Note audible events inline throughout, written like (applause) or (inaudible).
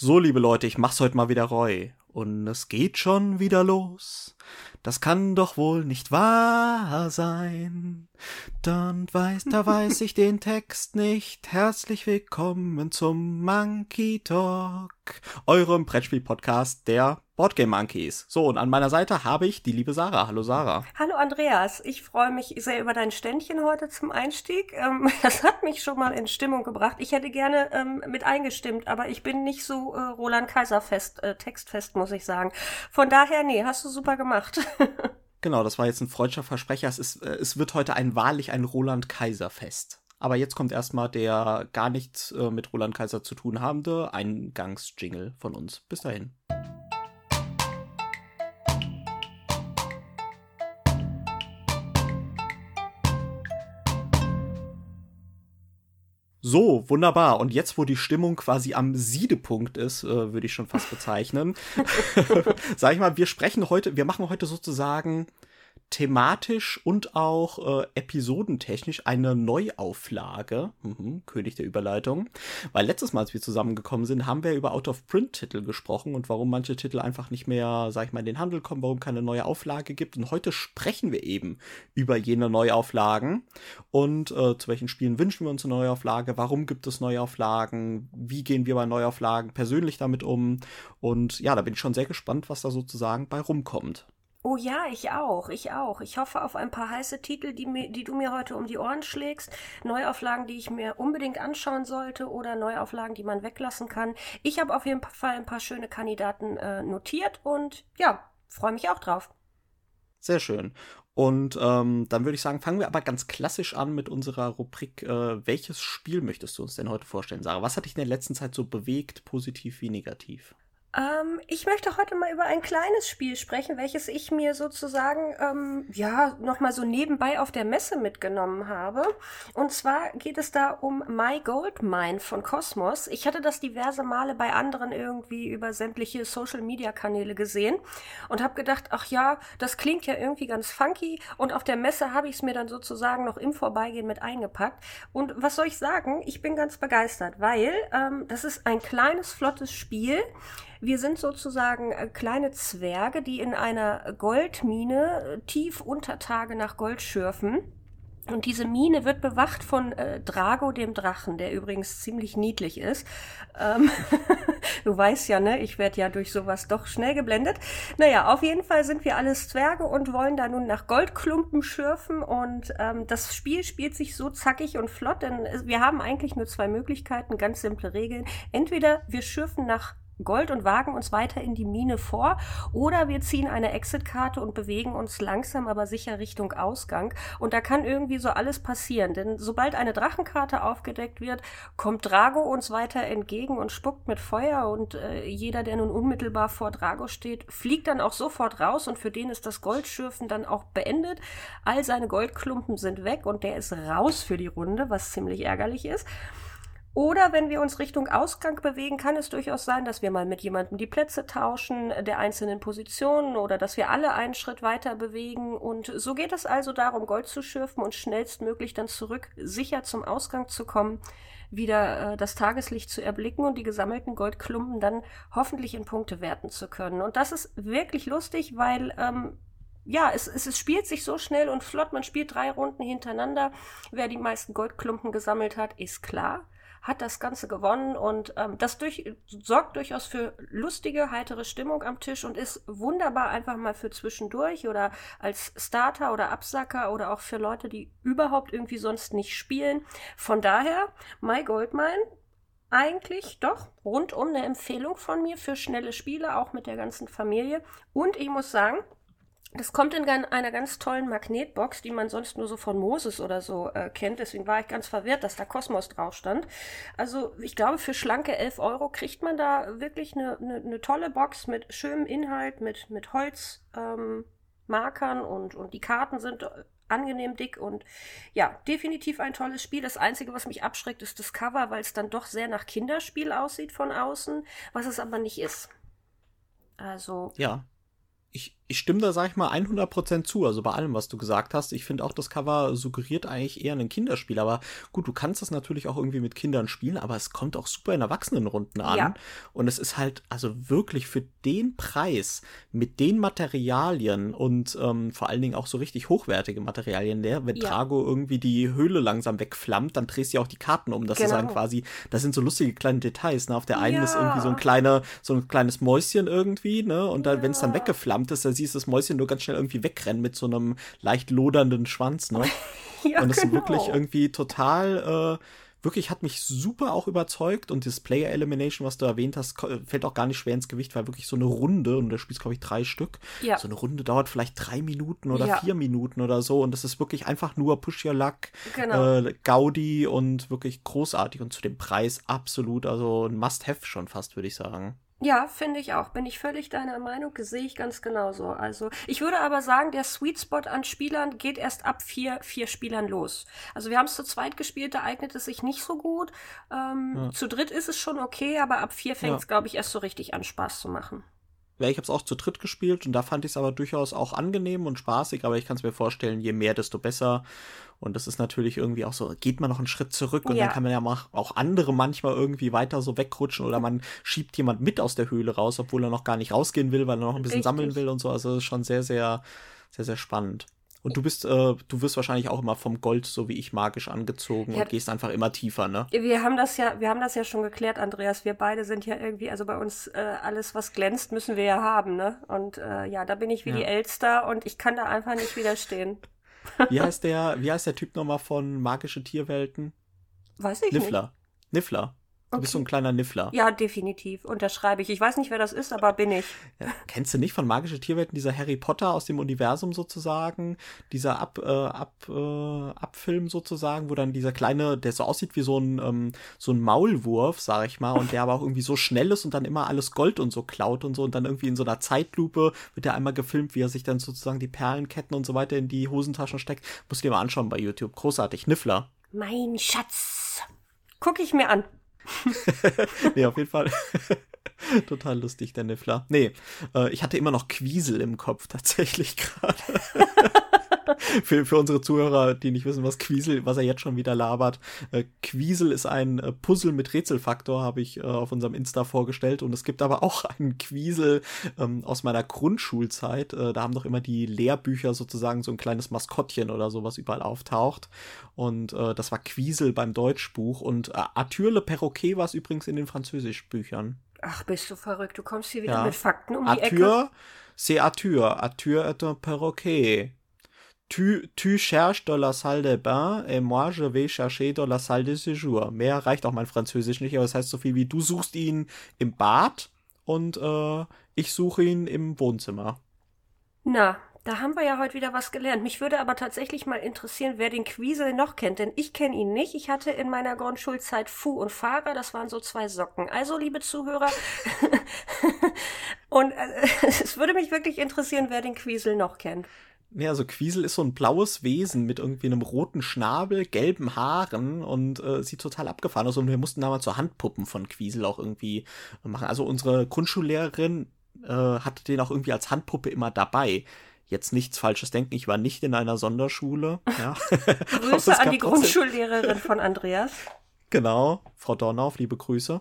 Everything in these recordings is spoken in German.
So, liebe Leute, ich mach's heute mal wieder Roy. Und es geht schon wieder los. Das kann doch wohl nicht wahr sein. Dann weiß, da weiß ich den Text nicht. Herzlich willkommen zum Monkey Talk, eurem Brettspiel-Podcast der Boardgame Monkeys. So, und an meiner Seite habe ich die liebe Sarah. Hallo Sarah. Hallo Andreas. Ich freue mich sehr über dein Ständchen heute zum Einstieg. Ähm, (laughs) das hat mich schon mal in Stimmung gebracht. Ich hätte gerne ähm, mit eingestimmt, aber ich bin nicht so äh, Roland Kaiser fest, äh, textfest, muss ich sagen. Von daher, nee, hast du super gemacht. (laughs) genau, das war jetzt ein freudscher Versprecher. Es, ist, äh, es wird heute ein wahrlich ein Roland Kaiser Fest. Aber jetzt kommt erstmal der gar nichts äh, mit Roland Kaiser zu tun habende Eingangsjingle von uns. Bis dahin. So, wunderbar. Und jetzt, wo die Stimmung quasi am Siedepunkt ist, äh, würde ich schon fast bezeichnen, (laughs) (laughs) sag ich mal, wir sprechen heute, wir machen heute sozusagen thematisch und auch äh, episodentechnisch eine Neuauflage, mhm, König der Überleitung, weil letztes Mal, als wir zusammengekommen sind, haben wir über Out-of-Print-Titel gesprochen und warum manche Titel einfach nicht mehr, sag ich mal, in den Handel kommen, warum keine neue Auflage gibt. Und heute sprechen wir eben über jene Neuauflagen. Und äh, zu welchen Spielen wünschen wir uns eine Neuauflage, warum gibt es Neuauflagen, wie gehen wir bei Neuauflagen persönlich damit um? Und ja, da bin ich schon sehr gespannt, was da sozusagen bei rumkommt. Oh ja, ich auch, ich auch. Ich hoffe auf ein paar heiße Titel, die, mir, die du mir heute um die Ohren schlägst. Neuauflagen, die ich mir unbedingt anschauen sollte oder Neuauflagen, die man weglassen kann. Ich habe auf jeden Fall ein paar schöne Kandidaten äh, notiert und ja, freue mich auch drauf. Sehr schön. Und ähm, dann würde ich sagen, fangen wir aber ganz klassisch an mit unserer Rubrik. Äh, welches Spiel möchtest du uns denn heute vorstellen, Sarah? Was hat dich in der letzten Zeit so bewegt, positiv wie negativ? Ähm, ich möchte heute mal über ein kleines Spiel sprechen, welches ich mir sozusagen, ähm, ja, nochmal so nebenbei auf der Messe mitgenommen habe. Und zwar geht es da um My Gold Mine von Cosmos. Ich hatte das diverse Male bei anderen irgendwie über sämtliche Social-Media-Kanäle gesehen und habe gedacht, ach ja, das klingt ja irgendwie ganz funky. Und auf der Messe habe ich es mir dann sozusagen noch im Vorbeigehen mit eingepackt. Und was soll ich sagen? Ich bin ganz begeistert, weil ähm, das ist ein kleines, flottes Spiel. Wir sind sozusagen äh, kleine Zwerge, die in einer Goldmine äh, tief unter Tage nach Gold schürfen. Und diese Mine wird bewacht von äh, Drago, dem Drachen, der übrigens ziemlich niedlich ist. Ähm (laughs) du weißt ja, ne, ich werde ja durch sowas doch schnell geblendet. Naja, auf jeden Fall sind wir alles Zwerge und wollen da nun nach Goldklumpen schürfen. Und ähm, das Spiel spielt sich so zackig und flott, denn wir haben eigentlich nur zwei Möglichkeiten, ganz simple Regeln. Entweder wir schürfen nach Gold und wagen uns weiter in die Mine vor. Oder wir ziehen eine Exit-Karte und bewegen uns langsam aber sicher Richtung Ausgang. Und da kann irgendwie so alles passieren, denn sobald eine Drachenkarte aufgedeckt wird, kommt Drago uns weiter entgegen und spuckt mit Feuer. Und äh, jeder, der nun unmittelbar vor Drago steht, fliegt dann auch sofort raus. Und für den ist das Goldschürfen dann auch beendet. All seine Goldklumpen sind weg und der ist raus für die Runde, was ziemlich ärgerlich ist. Oder wenn wir uns Richtung Ausgang bewegen, kann es durchaus sein, dass wir mal mit jemandem die Plätze tauschen der einzelnen Positionen oder dass wir alle einen Schritt weiter bewegen. Und so geht es also darum, Gold zu schürfen und schnellstmöglich dann zurück sicher zum Ausgang zu kommen, wieder äh, das Tageslicht zu erblicken und die gesammelten Goldklumpen dann hoffentlich in Punkte werten zu können. Und das ist wirklich lustig, weil ähm, ja, es, es, es spielt sich so schnell und flott. Man spielt drei Runden hintereinander. Wer die meisten Goldklumpen gesammelt hat, ist klar hat das Ganze gewonnen und ähm, das durch, sorgt durchaus für lustige, heitere Stimmung am Tisch und ist wunderbar einfach mal für zwischendurch oder als Starter oder Absacker oder auch für Leute, die überhaupt irgendwie sonst nicht spielen. Von daher, My Goldmine, eigentlich doch rundum eine Empfehlung von mir für schnelle Spiele, auch mit der ganzen Familie. Und ich muss sagen, das kommt in einer ganz tollen Magnetbox, die man sonst nur so von Moses oder so äh, kennt. Deswegen war ich ganz verwirrt, dass da Kosmos drauf stand. Also ich glaube, für schlanke 11 Euro kriegt man da wirklich eine, eine, eine tolle Box mit schönem Inhalt, mit, mit Holzmarkern ähm, und, und die Karten sind äh, angenehm dick und ja, definitiv ein tolles Spiel. Das Einzige, was mich abschreckt, ist das Cover, weil es dann doch sehr nach Kinderspiel aussieht von außen, was es aber nicht ist. Also. Ja ich, ich stimme da, sag ich mal, 100% zu, also bei allem, was du gesagt hast. Ich finde auch, das Cover suggeriert eigentlich eher ein Kinderspiel, aber gut, du kannst das natürlich auch irgendwie mit Kindern spielen, aber es kommt auch super in Erwachsenenrunden an. Ja. Und es ist halt, also wirklich für den Preis, mit den Materialien und ähm, vor allen Dingen auch so richtig hochwertige Materialien, der, wenn ja. Trago irgendwie die Höhle langsam wegflammt, dann drehst du ja auch die Karten um. Das genau. ist dann quasi, das sind so lustige kleine Details, ne? Auf der einen ja. ist irgendwie so ein kleiner, so ein kleines Mäuschen irgendwie, ne? Und dann, wenn es dann weggeflammt ist, dann siehst du das Mäuschen nur ganz schnell irgendwie wegrennen mit so einem leicht lodernden Schwanz, ne? (laughs) ja, und das genau. ist wirklich irgendwie total, äh, wirklich hat mich super auch überzeugt und das Player Elimination, was du erwähnt hast, fällt auch gar nicht schwer ins Gewicht, weil wirklich so eine Runde, und da spielst glaube ich drei Stück, ja. so eine Runde dauert vielleicht drei Minuten oder ja. vier Minuten oder so und das ist wirklich einfach nur Push Your Luck, genau. äh, Gaudi und wirklich großartig und zu dem Preis absolut, also ein Must-Have schon fast, würde ich sagen. Ja, finde ich auch. Bin ich völlig deiner Meinung, sehe ich ganz genauso. Also, ich würde aber sagen, der Sweet Spot an Spielern geht erst ab vier, vier Spielern los. Also, wir haben es zu zweit gespielt, da eignet es sich nicht so gut. Ähm, ja. Zu dritt ist es schon okay, aber ab vier fängt es, ja. glaube ich, erst so richtig an, Spaß zu machen. Ja, ich habe es auch zu dritt gespielt und da fand ich es aber durchaus auch angenehm und spaßig, aber ich kann es mir vorstellen, je mehr, desto besser. Und das ist natürlich irgendwie auch so, geht man noch einen Schritt zurück und ja. dann kann man ja auch andere manchmal irgendwie weiter so wegrutschen oder man schiebt jemand mit aus der Höhle raus, obwohl er noch gar nicht rausgehen will, weil er noch ein bisschen Richtig. sammeln will und so. Also das ist schon sehr, sehr, sehr, sehr spannend. Und du bist, äh, du wirst wahrscheinlich auch immer vom Gold, so wie ich, magisch angezogen ja, und gehst einfach immer tiefer, ne? Wir haben das ja, wir haben das ja schon geklärt, Andreas. Wir beide sind ja irgendwie, also bei uns äh, alles, was glänzt, müssen wir ja haben, ne? Und äh, ja, da bin ich wie ja. die Elster und ich kann da einfach nicht widerstehen. (laughs) Wie heißt der, wie heißt der Typ nochmal von Magische Tierwelten? Weiß ich Niffler. nicht. Niffler. Du okay. bist so ein kleiner Niffler. Ja, definitiv. Unterschreibe ich. Ich weiß nicht, wer das ist, aber bin ich. Ja, kennst du nicht von Magische Tierwelten, dieser Harry Potter aus dem Universum sozusagen? Dieser Ab, äh, Ab, äh, Abfilm sozusagen, wo dann dieser kleine, der so aussieht wie so ein, ähm, so ein Maulwurf, sag ich mal, und der aber auch irgendwie so schnell ist und dann immer alles Gold und so klaut und so und dann irgendwie in so einer Zeitlupe wird er einmal gefilmt, wie er sich dann sozusagen die Perlenketten und so weiter in die Hosentaschen steckt. Musst du dir mal anschauen bei YouTube. Großartig. Niffler. Mein Schatz. Guck ich mir an. (laughs) nee, auf jeden Fall. (laughs) Total lustig, der Niffler. Nee, äh, ich hatte immer noch Quiesel im Kopf tatsächlich gerade. (laughs) (laughs) für, für unsere Zuhörer, die nicht wissen, was Quiesel, was er jetzt schon wieder labert. Äh, Quiesel ist ein äh, Puzzle mit Rätselfaktor, habe ich äh, auf unserem Insta vorgestellt. Und es gibt aber auch (laughs) einen Quiesel ähm, aus meiner Grundschulzeit. Äh, da haben doch immer die Lehrbücher sozusagen so ein kleines Maskottchen oder so, was überall auftaucht. Und äh, das war Quiesel beim Deutschbuch. Und äh, Arthur le Perroquet war es übrigens in den Französischbüchern. Ach, bist du verrückt. Du kommst hier wieder ja. mit Fakten um Arthur, die Ecke. C'est Arthur. Arthur est un perroquet. Tu, tu cherches dans la salle de bain et moi je vais chercher dans la salle de séjour. Mehr reicht auch mein Französisch nicht, aber es das heißt so viel wie du suchst ihn im Bad und äh, ich suche ihn im Wohnzimmer. Na, da haben wir ja heute wieder was gelernt. Mich würde aber tatsächlich mal interessieren, wer den Quiesel noch kennt, denn ich kenne ihn nicht. Ich hatte in meiner Grundschulzeit Fu und Fahrer, das waren so zwei Socken. Also, liebe Zuhörer, (laughs) und äh, (laughs) es würde mich wirklich interessieren, wer den Quiesel noch kennt. Ja, also Quiesel ist so ein blaues Wesen mit irgendwie einem roten Schnabel, gelben Haaren und äh, sieht total abgefahren aus. Und wir mussten damals so Handpuppen von Quiesel auch irgendwie machen. Also unsere Grundschullehrerin äh, hatte den auch irgendwie als Handpuppe immer dabei. Jetzt nichts Falsches denken, ich war nicht in einer Sonderschule. Ja. (laughs) Grüße an die Grundschullehrerin von Andreas. Genau, Frau Dornauf, liebe Grüße,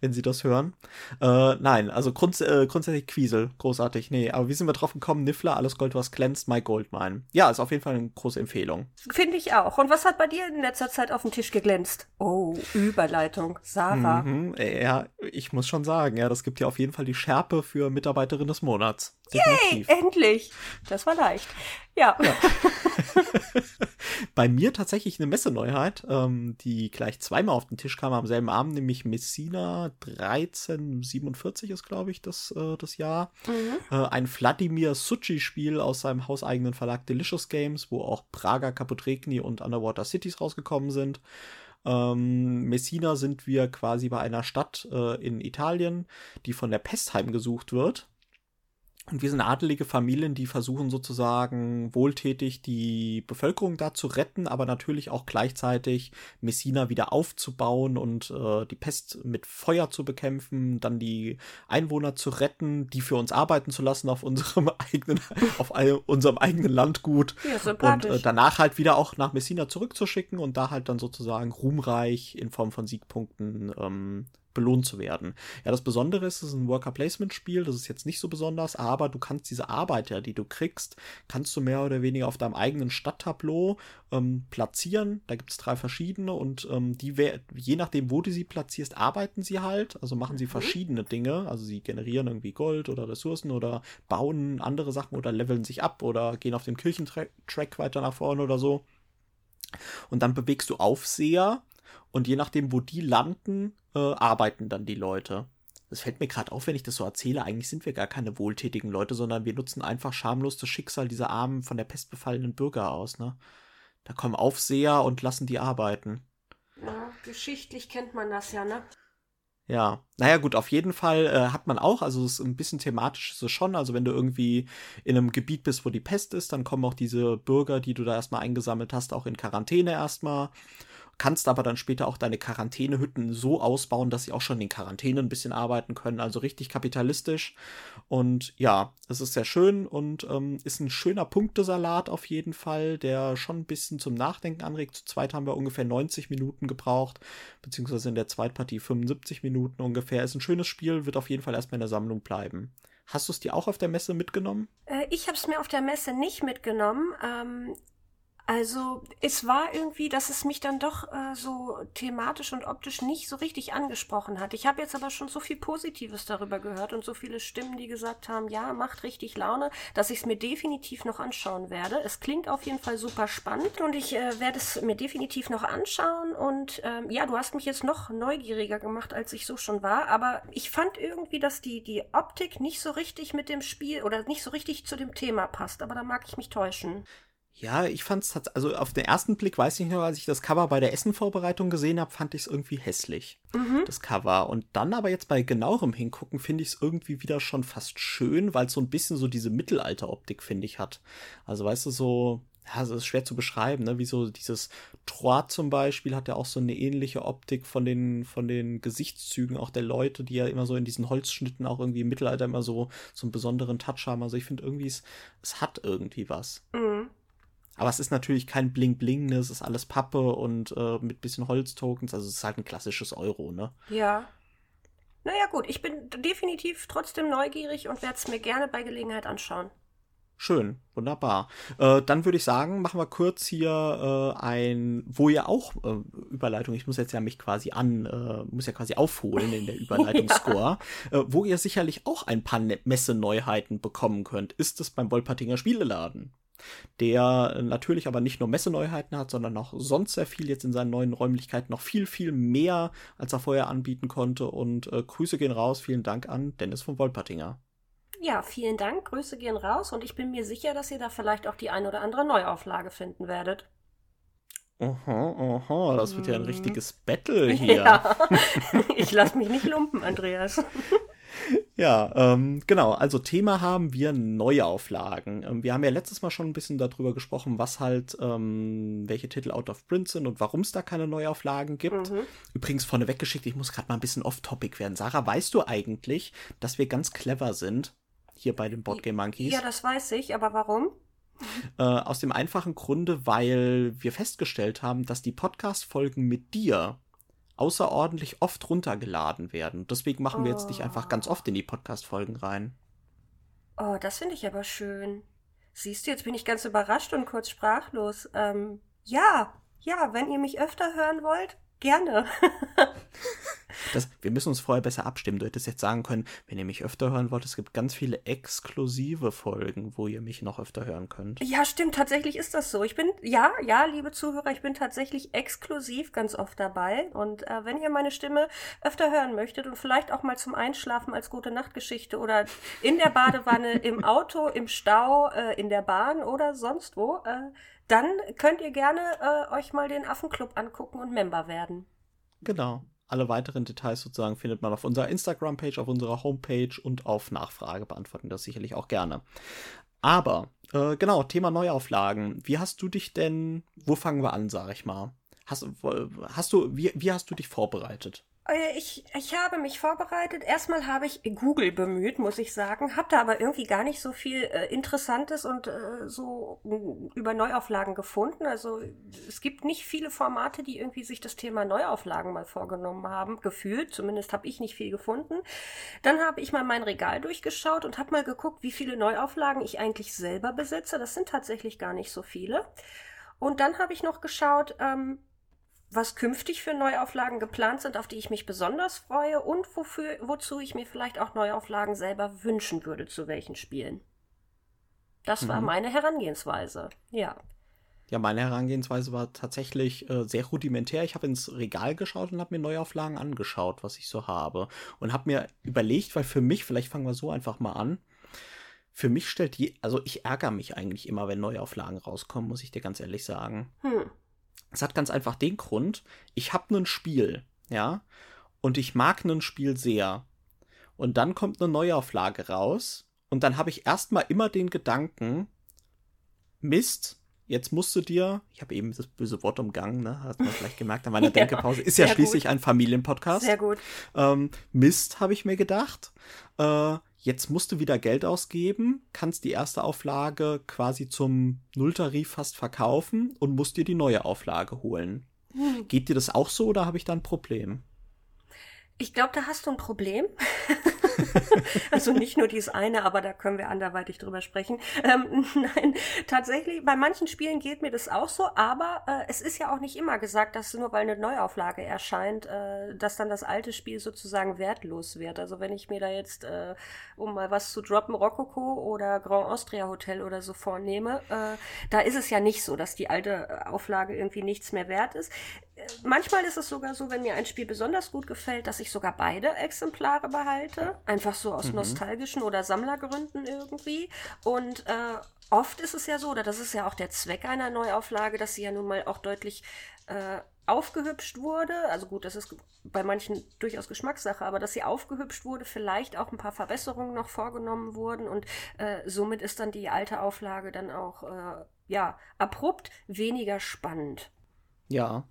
wenn Sie das hören. Äh, nein, also grunds äh, grundsätzlich Quiesel, großartig. Nee, aber wie sind wir drauf gekommen? Niffler, alles Gold, was glänzt, My Goldmine. Ja, ist auf jeden Fall eine große Empfehlung. Finde ich auch. Und was hat bei dir in letzter Zeit auf dem Tisch geglänzt? Oh, Überleitung. Sarah. Mhm, ja, ich muss schon sagen, ja, das gibt ja auf jeden Fall die Schärpe für Mitarbeiterin des Monats. Definitiv. Yay, endlich. Das war leicht. Ja. ja. (laughs) (laughs) Bei mir tatsächlich eine Messeneuheit, ähm, die gleich zweimal auf den Tisch kam am selben Abend, nämlich Messina 1347 ist, glaube ich, das, äh, das Jahr. Mhm. Äh, ein Vladimir Suchi-Spiel aus seinem hauseigenen Verlag Delicious Games, wo auch Praga, Kaputregni und Underwater Cities rausgekommen sind. Ähm, Messina sind wir quasi bei einer Stadt äh, in Italien, die von der Pest heimgesucht wird Und wir sind adelige Familien, die versuchen sozusagen wohltätig die Bevölkerung da zu retten, aber natürlich auch gleichzeitig Messina wieder aufzubauen und äh, die Pest mit Feuer zu bekämpfen, dann die Einwohner zu retten, die für uns arbeiten zu lassen auf unserem (laughs) eigenen, auf all, unserem eigenen Landgut. Ja, und äh, danach halt wieder auch nach Messina zurückzuschicken und da halt dann sozusagen ruhmreich in Form von Siegpunkten ähm, belohnt zu werden. Ja, das Besondere ist, es ist ein Worker-Placement-Spiel, das ist jetzt nicht so besonders, aber du kannst diese Arbeit, ja, die du kriegst, kannst du mehr oder weniger auf deinem eigenen Stadttableau ähm, platzieren. Da gibt es drei verschiedene und ähm, die, je nachdem, wo du sie platzierst, arbeiten sie halt, also machen sie mhm. verschiedene Dinge, also sie generieren irgendwie Gold oder Ressourcen oder bauen andere Sachen oder leveln sich ab oder gehen auf dem Kirchentrack weiter nach vorne oder so. Und dann bewegst du Aufseher, und je nachdem, wo die landen, äh, arbeiten dann die Leute. Das fällt mir gerade auf, wenn ich das so erzähle. Eigentlich sind wir gar keine wohltätigen Leute, sondern wir nutzen einfach schamlos das Schicksal dieser armen, von der Pest befallenen Bürger aus. Ne? Da kommen Aufseher und lassen die arbeiten. Ja, geschichtlich kennt man das ja, ne? Ja, naja gut, auf jeden Fall äh, hat man auch, also es ist ein bisschen thematisch ist es schon, also wenn du irgendwie in einem Gebiet bist, wo die Pest ist, dann kommen auch diese Bürger, die du da erstmal eingesammelt hast, auch in Quarantäne erstmal kannst aber dann später auch deine Quarantänehütten so ausbauen, dass sie auch schon in Quarantäne ein bisschen arbeiten können. Also richtig kapitalistisch. Und ja, es ist sehr schön und ähm, ist ein schöner Punktesalat auf jeden Fall, der schon ein bisschen zum Nachdenken anregt. Zu zweit haben wir ungefähr 90 Minuten gebraucht, beziehungsweise in der Zweitpartie 75 Minuten ungefähr. Ist ein schönes Spiel, wird auf jeden Fall erstmal in der Sammlung bleiben. Hast du es dir auch auf der Messe mitgenommen? Äh, ich habe es mir auf der Messe nicht mitgenommen. Ähm, also es war irgendwie, dass es mich dann doch äh, so thematisch und optisch nicht so richtig angesprochen hat. Ich habe jetzt aber schon so viel Positives darüber gehört und so viele Stimmen, die gesagt haben, ja, macht richtig Laune, dass ich es mir definitiv noch anschauen werde. Es klingt auf jeden Fall super spannend und ich äh, werde es mir definitiv noch anschauen. Und ähm, ja, du hast mich jetzt noch neugieriger gemacht, als ich so schon war. Aber ich fand irgendwie, dass die, die Optik nicht so richtig mit dem Spiel oder nicht so richtig zu dem Thema passt. Aber da mag ich mich täuschen. Ja, ich fand's also auf den ersten Blick weiß ich noch, als ich das Cover bei der Essenvorbereitung gesehen habe, fand ich es irgendwie hässlich, mhm. das Cover. Und dann aber jetzt bei genauerem Hingucken finde ich es irgendwie wieder schon fast schön, weil es so ein bisschen so diese Mittelalteroptik finde ich hat. Also weißt du so, ja, es ist schwer zu beschreiben, ne? Wie so dieses Trois zum Beispiel hat ja auch so eine ähnliche Optik von den, von den Gesichtszügen auch der Leute, die ja immer so in diesen Holzschnitten auch irgendwie im Mittelalter immer so, so einen besonderen Touch haben. Also ich finde irgendwie, es, es hat irgendwie was. Mhm. Aber es ist natürlich kein Bling-Bling, ne? Es ist alles Pappe und äh, mit bisschen Holztokens. Also es ist halt ein klassisches Euro, ne? Ja. Naja, gut, ich bin definitiv trotzdem neugierig und werde es mir gerne bei Gelegenheit anschauen. Schön, wunderbar. Äh, dann würde ich sagen, machen wir kurz hier äh, ein, wo ihr auch äh, Überleitung, ich muss jetzt ja mich quasi an, äh, muss ja quasi aufholen in der (laughs) Überleitungsscore, ja. Äh, wo ihr sicherlich auch ein paar ne Messeneuheiten bekommen könnt, ist es beim Wolpertinger Spieleladen der natürlich aber nicht nur Messeneuheiten hat, sondern auch sonst sehr viel jetzt in seinen neuen Räumlichkeiten noch viel, viel mehr, als er vorher anbieten konnte. Und äh, Grüße gehen raus, vielen Dank an Dennis von Wolpertinger. Ja, vielen Dank, Grüße gehen raus und ich bin mir sicher, dass ihr da vielleicht auch die ein oder andere Neuauflage finden werdet. Aha, aha, das wird ja ein mhm. richtiges Battle (laughs) hier. Ja. Ich lasse mich nicht lumpen, Andreas. (laughs) (laughs) Ja, ähm, genau. Also Thema haben wir Neuauflagen. Ähm, wir haben ja letztes Mal schon ein bisschen darüber gesprochen, was halt, ähm, welche Titel out of print sind und warum es da keine Neuauflagen gibt. Mhm. Übrigens vorneweg geschickt, ich muss gerade mal ein bisschen off-topic werden. Sarah, weißt du eigentlich, dass wir ganz clever sind hier bei den Boardgame Monkeys? Ja, das weiß ich, aber warum? Äh, aus dem einfachen Grunde, weil wir festgestellt haben, dass die Podcast-Folgen mit dir außerordentlich oft runtergeladen werden. Deswegen machen wir jetzt nicht einfach ganz oft in die Podcast-Folgen rein. Oh, das finde ich aber schön. Siehst du, jetzt bin ich ganz überrascht und kurz sprachlos. Ähm, ja, ja, wenn ihr mich öfter hören wollt, gerne. (laughs) Das, wir müssen uns vorher besser abstimmen. Du hättest jetzt sagen können, wenn ihr mich öfter hören wollt, es gibt ganz viele exklusive Folgen, wo ihr mich noch öfter hören könnt. Ja, stimmt, tatsächlich ist das so. Ich bin, ja, ja, liebe Zuhörer, ich bin tatsächlich exklusiv ganz oft dabei. Und äh, wenn ihr meine Stimme öfter hören möchtet und vielleicht auch mal zum Einschlafen als gute Nachtgeschichte oder in der Badewanne, (laughs) im Auto, im Stau, äh, in der Bahn oder sonst wo, äh, dann könnt ihr gerne äh, euch mal den Affenclub angucken und Member werden. Genau. Alle weiteren Details sozusagen findet man auf unserer Instagram-Page, auf unserer Homepage und auf Nachfrage beantworten das sicherlich auch gerne. Aber, äh, genau, Thema Neuauflagen. Wie hast du dich denn, wo fangen wir an, sag ich mal? Hast, hast du, wie, wie hast du dich vorbereitet? Äh, ich, ich habe mich vorbereitet. Erstmal habe ich Google bemüht, muss ich sagen. Habe da aber irgendwie gar nicht so viel äh, Interessantes und äh, so äh, über Neuauflagen gefunden. Also es gibt nicht viele Formate, die irgendwie sich das Thema Neuauflagen mal vorgenommen haben. Gefühlt, zumindest habe ich nicht viel gefunden. Dann habe ich mal mein Regal durchgeschaut und habe mal geguckt, wie viele Neuauflagen ich eigentlich selber besitze. Das sind tatsächlich gar nicht so viele. Und dann habe ich noch geschaut, ähm, was künftig für Neuauflagen geplant sind, auf die ich mich besonders freue und wofür, wozu ich mir vielleicht auch Neuauflagen selber wünschen würde, zu welchen Spielen. Das mhm. war meine Herangehensweise, ja. Ja, meine Herangehensweise war tatsächlich äh, sehr rudimentär. Ich habe ins Regal geschaut und habe mir Neuauflagen angeschaut, was ich so habe. Und habe mir überlegt, weil für mich, vielleicht fangen wir so einfach mal an, für mich stellt je, also ich ärgere mich eigentlich immer, wenn Neuauflagen rauskommen, muss ich dir ganz ehrlich sagen. Hm. Es hat ganz einfach den Grund, ich habe ein Spiel, ja, und ich mag ein Spiel sehr. Und dann kommt eine Neuauflage raus und dann habe ich erstmal immer den Gedanken, Mist, jetzt musst du dir, ich habe eben das böse Wort umgangen, ne, hast man vielleicht gemerkt an meiner (laughs) ja, Denkepause, ist ja schließlich gut. ein Familienpodcast. Sehr gut. Ähm, Mist, habe ich mir gedacht. Äh, Jetzt musst du wieder Geld ausgeben, kannst die erste Auflage quasi zum Nulltarif fast verkaufen und musst dir die neue Auflage holen. Hm. Geht dir das auch so oder habe ich da ein Problem? Ich glaube, da hast du ein Problem. (laughs) (laughs) also nicht nur dieses eine, aber da können wir anderweitig drüber sprechen. Ähm, (laughs) nein, tatsächlich, bei manchen Spielen geht mir das auch so, aber äh, es ist ja auch nicht immer gesagt, dass nur weil eine Neuauflage erscheint, äh, dass dann das alte Spiel sozusagen wertlos wird. Also wenn ich mir da jetzt, äh, um mal was zu droppen, Rococo oder Grand Austria Hotel oder so vornehme, äh, da ist es ja nicht so, dass die alte Auflage irgendwie nichts mehr wert ist manchmal ist es sogar so, wenn mir ein Spiel besonders gut gefällt, dass ich sogar beide Exemplare behalte. Einfach so aus mhm. nostalgischen oder Sammlergründen irgendwie. Und äh, oft ist es ja so, oder das ist ja auch der Zweck einer Neuauflage, dass sie ja nun mal auch deutlich äh, aufgehübscht wurde. Also gut, das ist bei manchen durchaus Geschmackssache, aber dass sie aufgehübscht wurde, vielleicht auch ein paar Verbesserungen noch vorgenommen wurden und äh, somit ist dann die alte Auflage dann auch äh, ja abrupt weniger spannend. Ja.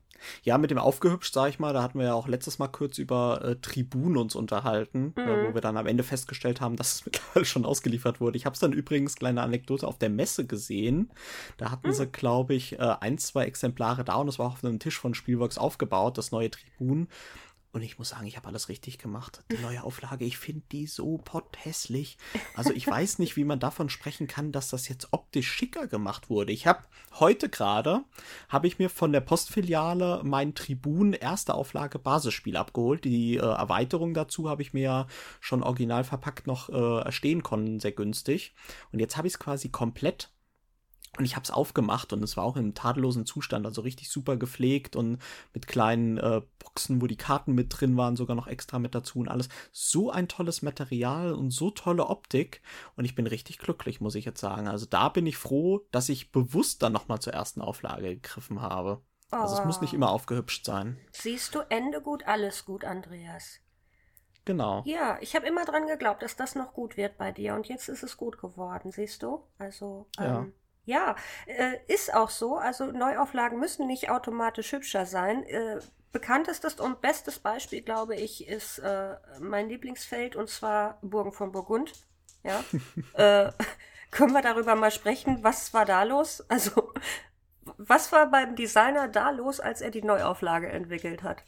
Ja, mit dem aufgehübscht, sag ich mal, da hatten wir ja auch letztes Mal kurz über äh, Tribun uns unterhalten, äh, mhm. äh, wo wir dann am Ende festgestellt haben, dass es (laughs) mittlerweile schon ausgeliefert wurde. Ich habe es dann übrigens, kleine Anekdote, auf der Messe gesehen. Da hatten mhm. sie, glaube ich, äh, ein, zwei Exemplare da und es war auf einem Tisch von Spielworks aufgebaut, das neue Tribun. Und ich muss sagen, ich habe alles richtig gemacht. Die neue Auflage, ich finde die so potthässlich. Also ich weiß nicht, wie man davon sprechen kann, dass das jetzt optisch schicker gemacht wurde. Ich habe heute gerade, habe ich mir von der Postfiliale mein Tribun erste Auflage Basisspiel abgeholt. Die äh, Erweiterung dazu habe ich mir ja schon original verpackt noch äh, erstehen können, sehr günstig. Und jetzt habe ich es quasi komplett und ich habe es aufgemacht und es war auch im tadellosen Zustand, also richtig super gepflegt und mit kleinen äh, Boxen, wo die Karten mit drin waren, sogar noch extra mit dazu und alles. So ein tolles Material und so tolle Optik und ich bin richtig glücklich, muss ich jetzt sagen. Also da bin ich froh, dass ich bewusst dann nochmal zur ersten Auflage gegriffen habe. Oh. Also es muss nicht immer aufgehübscht sein. Siehst du, Ende gut, alles gut, Andreas. Genau. Ja, ich habe immer dran geglaubt, dass das noch gut wird bei dir und jetzt ist es gut geworden, siehst du? Also. Ähm, ja, äh, ist auch so. Also Neuauflagen müssen nicht automatisch hübscher sein. Äh, bekanntestes und bestes Beispiel, glaube ich, ist äh, mein Lieblingsfeld und zwar Burgen von Burgund. Ja. (laughs) äh, können wir darüber mal sprechen? Was war da los? Also, was war beim Designer da los, als er die Neuauflage entwickelt hat?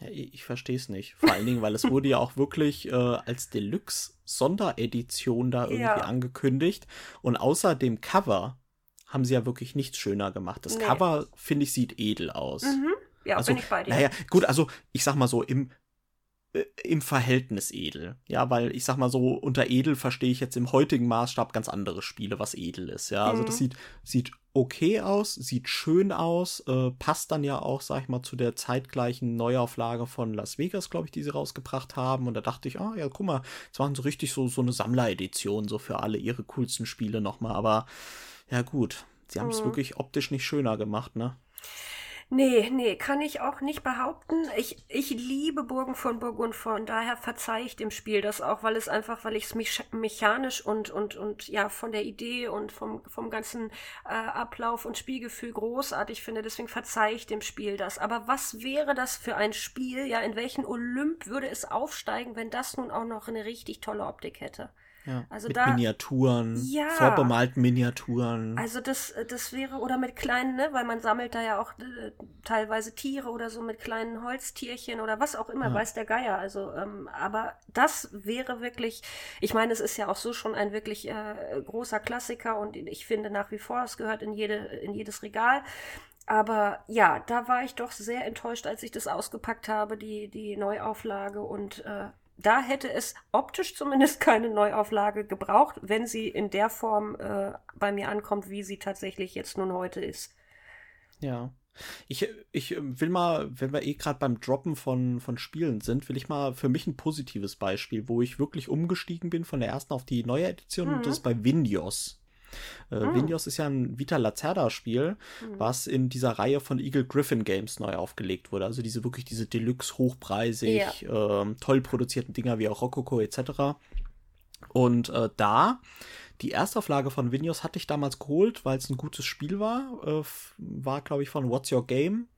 Ja, ich, verstehe es nicht. Vor allen Dingen, weil es wurde ja auch wirklich äh, als Deluxe-Sonderedition da irgendwie ja. angekündigt. Und außer dem Cover haben sie ja wirklich nichts schöner gemacht. Das nee. Cover, finde ich, sieht edel aus. Mhm. Ja, also, bin ich bei dir. Naja, gut, also ich sag mal so, im im Verhältnis edel. Ja, weil ich sag mal so, unter edel verstehe ich jetzt im heutigen Maßstab ganz andere Spiele, was edel ist. Ja, also mhm. das sieht, sieht okay aus, sieht schön aus, äh, passt dann ja auch, sag ich mal, zu der zeitgleichen Neuauflage von Las Vegas, glaube ich, die sie rausgebracht haben. Und da dachte ich, ah ja, guck mal, jetzt machen sie richtig so, so eine Sammleredition, so für alle ihre coolsten Spiele nochmal. Aber ja, gut, sie haben es mhm. wirklich optisch nicht schöner gemacht, ne? Nee, nee, kann ich auch nicht behaupten. Ich, ich liebe Burgen von Burgund, von daher verzeihe ich dem Spiel das auch, weil es einfach, weil ich es mechanisch und, und, und ja, von der Idee und vom, vom ganzen äh, Ablauf und Spielgefühl großartig finde. Deswegen verzeihe ich dem Spiel das. Aber was wäre das für ein Spiel? Ja, in welchen Olymp würde es aufsteigen, wenn das nun auch noch eine richtig tolle Optik hätte? Ja, also mit da, Miniaturen, ja, vorbemalten Miniaturen. Also das, das wäre, oder mit kleinen, ne, weil man sammelt da ja auch äh, teilweise Tiere oder so mit kleinen Holztierchen oder was auch immer, ja. weiß der Geier. Also, ähm, aber das wäre wirklich, ich meine, es ist ja auch so schon ein wirklich äh, großer Klassiker und ich finde nach wie vor, es gehört in, jede, in jedes Regal. Aber ja, da war ich doch sehr enttäuscht, als ich das ausgepackt habe, die, die Neuauflage und äh, da hätte es optisch zumindest keine Neuauflage gebraucht, wenn sie in der Form äh, bei mir ankommt, wie sie tatsächlich jetzt nun heute ist. Ja. Ich, ich will mal, wenn wir eh gerade beim Droppen von, von Spielen sind, will ich mal für mich ein positives Beispiel, wo ich wirklich umgestiegen bin von der ersten auf die neue Edition, mhm. und das ist bei Windios. Äh, mhm. Windios ist ja ein Vita Lacerda-Spiel, mhm. was in dieser Reihe von Eagle Griffin Games neu aufgelegt wurde. Also diese wirklich diese Deluxe, hochpreisig, ja. ähm, toll produzierten Dinger wie auch Rococo etc. Und äh, da, die Erstauflage von Windios hatte ich damals geholt, weil es ein gutes Spiel war. Äh, war, glaube ich, von What's Your Game,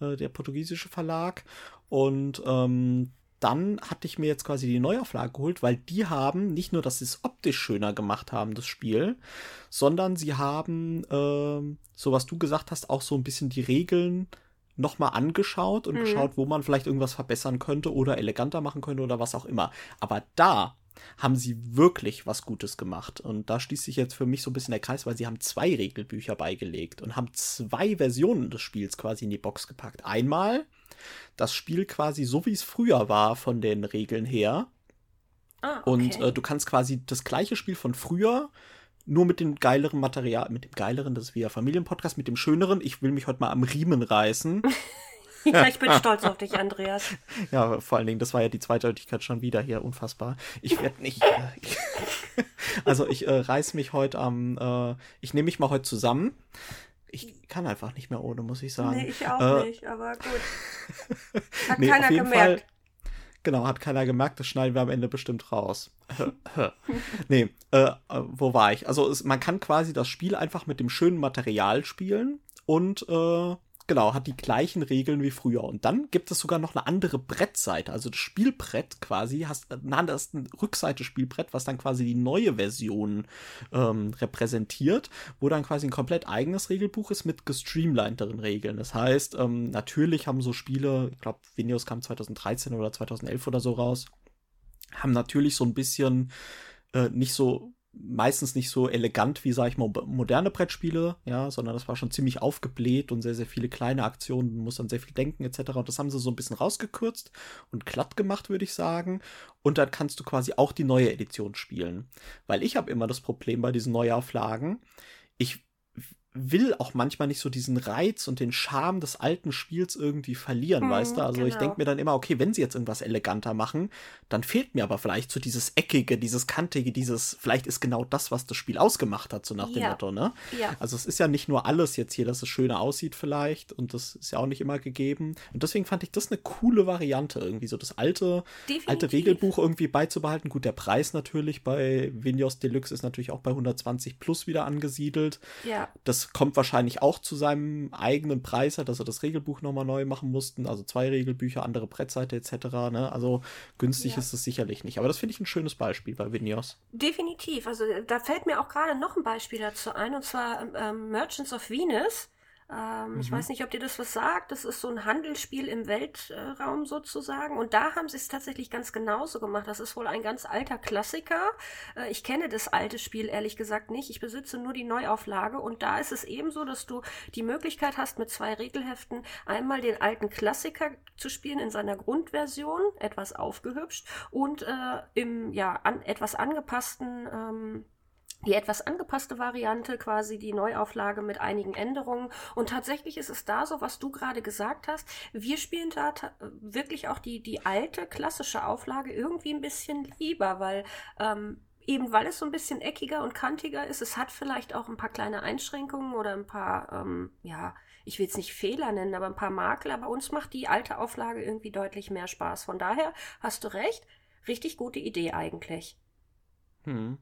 äh, der portugiesische Verlag. Und ähm, dann hatte ich mir jetzt quasi die Neuauflage geholt, weil die haben nicht nur, dass sie es optisch schöner gemacht haben, das Spiel, sondern sie haben, äh, so was du gesagt hast, auch so ein bisschen die Regeln nochmal angeschaut und mhm. geschaut, wo man vielleicht irgendwas verbessern könnte oder eleganter machen könnte oder was auch immer. Aber da haben sie wirklich was Gutes gemacht. Und da schließt sich jetzt für mich so ein bisschen der Kreis, weil sie haben zwei Regelbücher beigelegt und haben zwei Versionen des Spiels quasi in die Box gepackt. Einmal das Spiel quasi so, wie es früher war von den Regeln her. Ah, okay. Und äh, du kannst quasi das gleiche Spiel von früher nur mit dem geileren Material, mit dem geileren, das ist wie ein Familienpodcast, mit dem schöneren, ich will mich heute mal am Riemen reißen. (laughs) ja, ich bin stolz auf dich, Andreas. (laughs) Ja, vor allen Dingen, das war ja die Zweideutigkeit schon wieder hier, unfassbar. Ich werde nicht. Äh, (laughs) also ich äh, reiß mich heute am, äh, ich nehme mich mal heute zusammen ich kann einfach nicht mehr ohne, muss ich sagen. Nee, ich auch äh, nicht, aber gut. (laughs) Hat nee, keiner gemerkt. Fall, genau, hat keiner gemerkt, das schneiden wir am Ende bestimmt raus. nee, äh, wo war ich? Also es, man kann quasi das Spiel einfach mit dem schönen Material spielen und äh, Genau, hat die gleichen Regeln wie früher. Und dann gibt es sogar noch eine andere Brettseite, also das Spielbrett quasi, hast eine andere Rückseite Spielbrett, was dann quasi die neue Version ähm, repräsentiert, wo dann quasi ein komplett eigenes Regelbuch ist mit gestreamlinederen Regeln. Das heißt, ähm, natürlich haben so Spiele, ich glaube, Windows kam 2013 oder 2011 oder so raus, haben natürlich so ein bisschen äh, nicht so meistens nicht so elegant wie, sag ich mal, moderne Brettspiele, ja, sondern das war schon ziemlich aufgebläht und sehr, sehr viele kleine Aktionen, du musst dann sehr viel denken etc. Und das haben sie so ein bisschen rausgekürzt und glatt gemacht, würde ich sagen. Und dann kannst du quasi auch die neue Edition spielen. Weil ich habe immer das Problem bei diesen Neuauflagen, ich will auch manchmal nicht so diesen Reiz und den Charme des alten Spiels irgendwie verlieren, hm, weißt du? Also genau. ich denke mir dann immer, okay, wenn sie jetzt irgendwas eleganter machen, dann fehlt mir aber vielleicht so dieses Eckige, dieses Kantige, dieses, vielleicht ist genau das, was das Spiel ausgemacht hat, so nach dem Motto, ne? Ja. Also es ist ja nicht nur alles jetzt hier, dass es schöner aussieht vielleicht und das ist ja auch nicht immer gegeben. Und deswegen fand ich das eine coole Variante, irgendwie so das alte, alte Regelbuch irgendwie beizubehalten. Gut, der Preis natürlich bei Windows Deluxe ist natürlich auch bei 120 plus wieder angesiedelt. Ja. Das kommt wahrscheinlich auch zu seinem eigenen Preis, dass er das Regelbuch nochmal neu machen mussten. Also zwei Regelbücher, andere Brettseite etc. Ne? Also günstig ja. ist es sicherlich nicht. Aber das finde ich ein schönes Beispiel bei Vinios. Definitiv. Also da fällt mir auch gerade noch ein Beispiel dazu ein, und zwar ähm, Merchants of Venus. Ähm, mhm. Ich weiß nicht, ob dir das was sagt. Das ist so ein Handelsspiel im Weltraum sozusagen. Und da haben sie es tatsächlich ganz genauso gemacht. Das ist wohl ein ganz alter Klassiker. Äh, ich kenne das alte Spiel ehrlich gesagt nicht. Ich besitze nur die Neuauflage. Und da ist es ebenso, dass du die Möglichkeit hast, mit zwei Regelheften einmal den alten Klassiker zu spielen in seiner Grundversion, etwas aufgehübscht, und äh, im ja an, etwas angepassten ähm, die etwas angepasste Variante, quasi die Neuauflage mit einigen Änderungen. Und tatsächlich ist es da so, was du gerade gesagt hast. Wir spielen da wirklich auch die, die alte klassische Auflage irgendwie ein bisschen lieber, weil ähm, eben weil es so ein bisschen eckiger und kantiger ist, es hat vielleicht auch ein paar kleine Einschränkungen oder ein paar, ähm, ja, ich will es nicht Fehler nennen, aber ein paar Makel, aber uns macht die alte Auflage irgendwie deutlich mehr Spaß. Von daher hast du recht, richtig gute Idee eigentlich. Hm.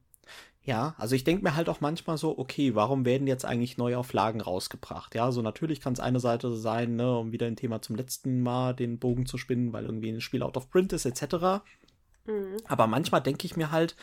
Ja, also ich denke mir halt auch manchmal so, okay, warum werden jetzt eigentlich Neuauflagen rausgebracht? Ja, so natürlich kann es eine Seite sein, ne, um wieder ein Thema zum letzten Mal den Bogen zu spinnen, weil irgendwie ein Spiel out of print ist, etc. Mhm. Aber manchmal denke ich mir halt,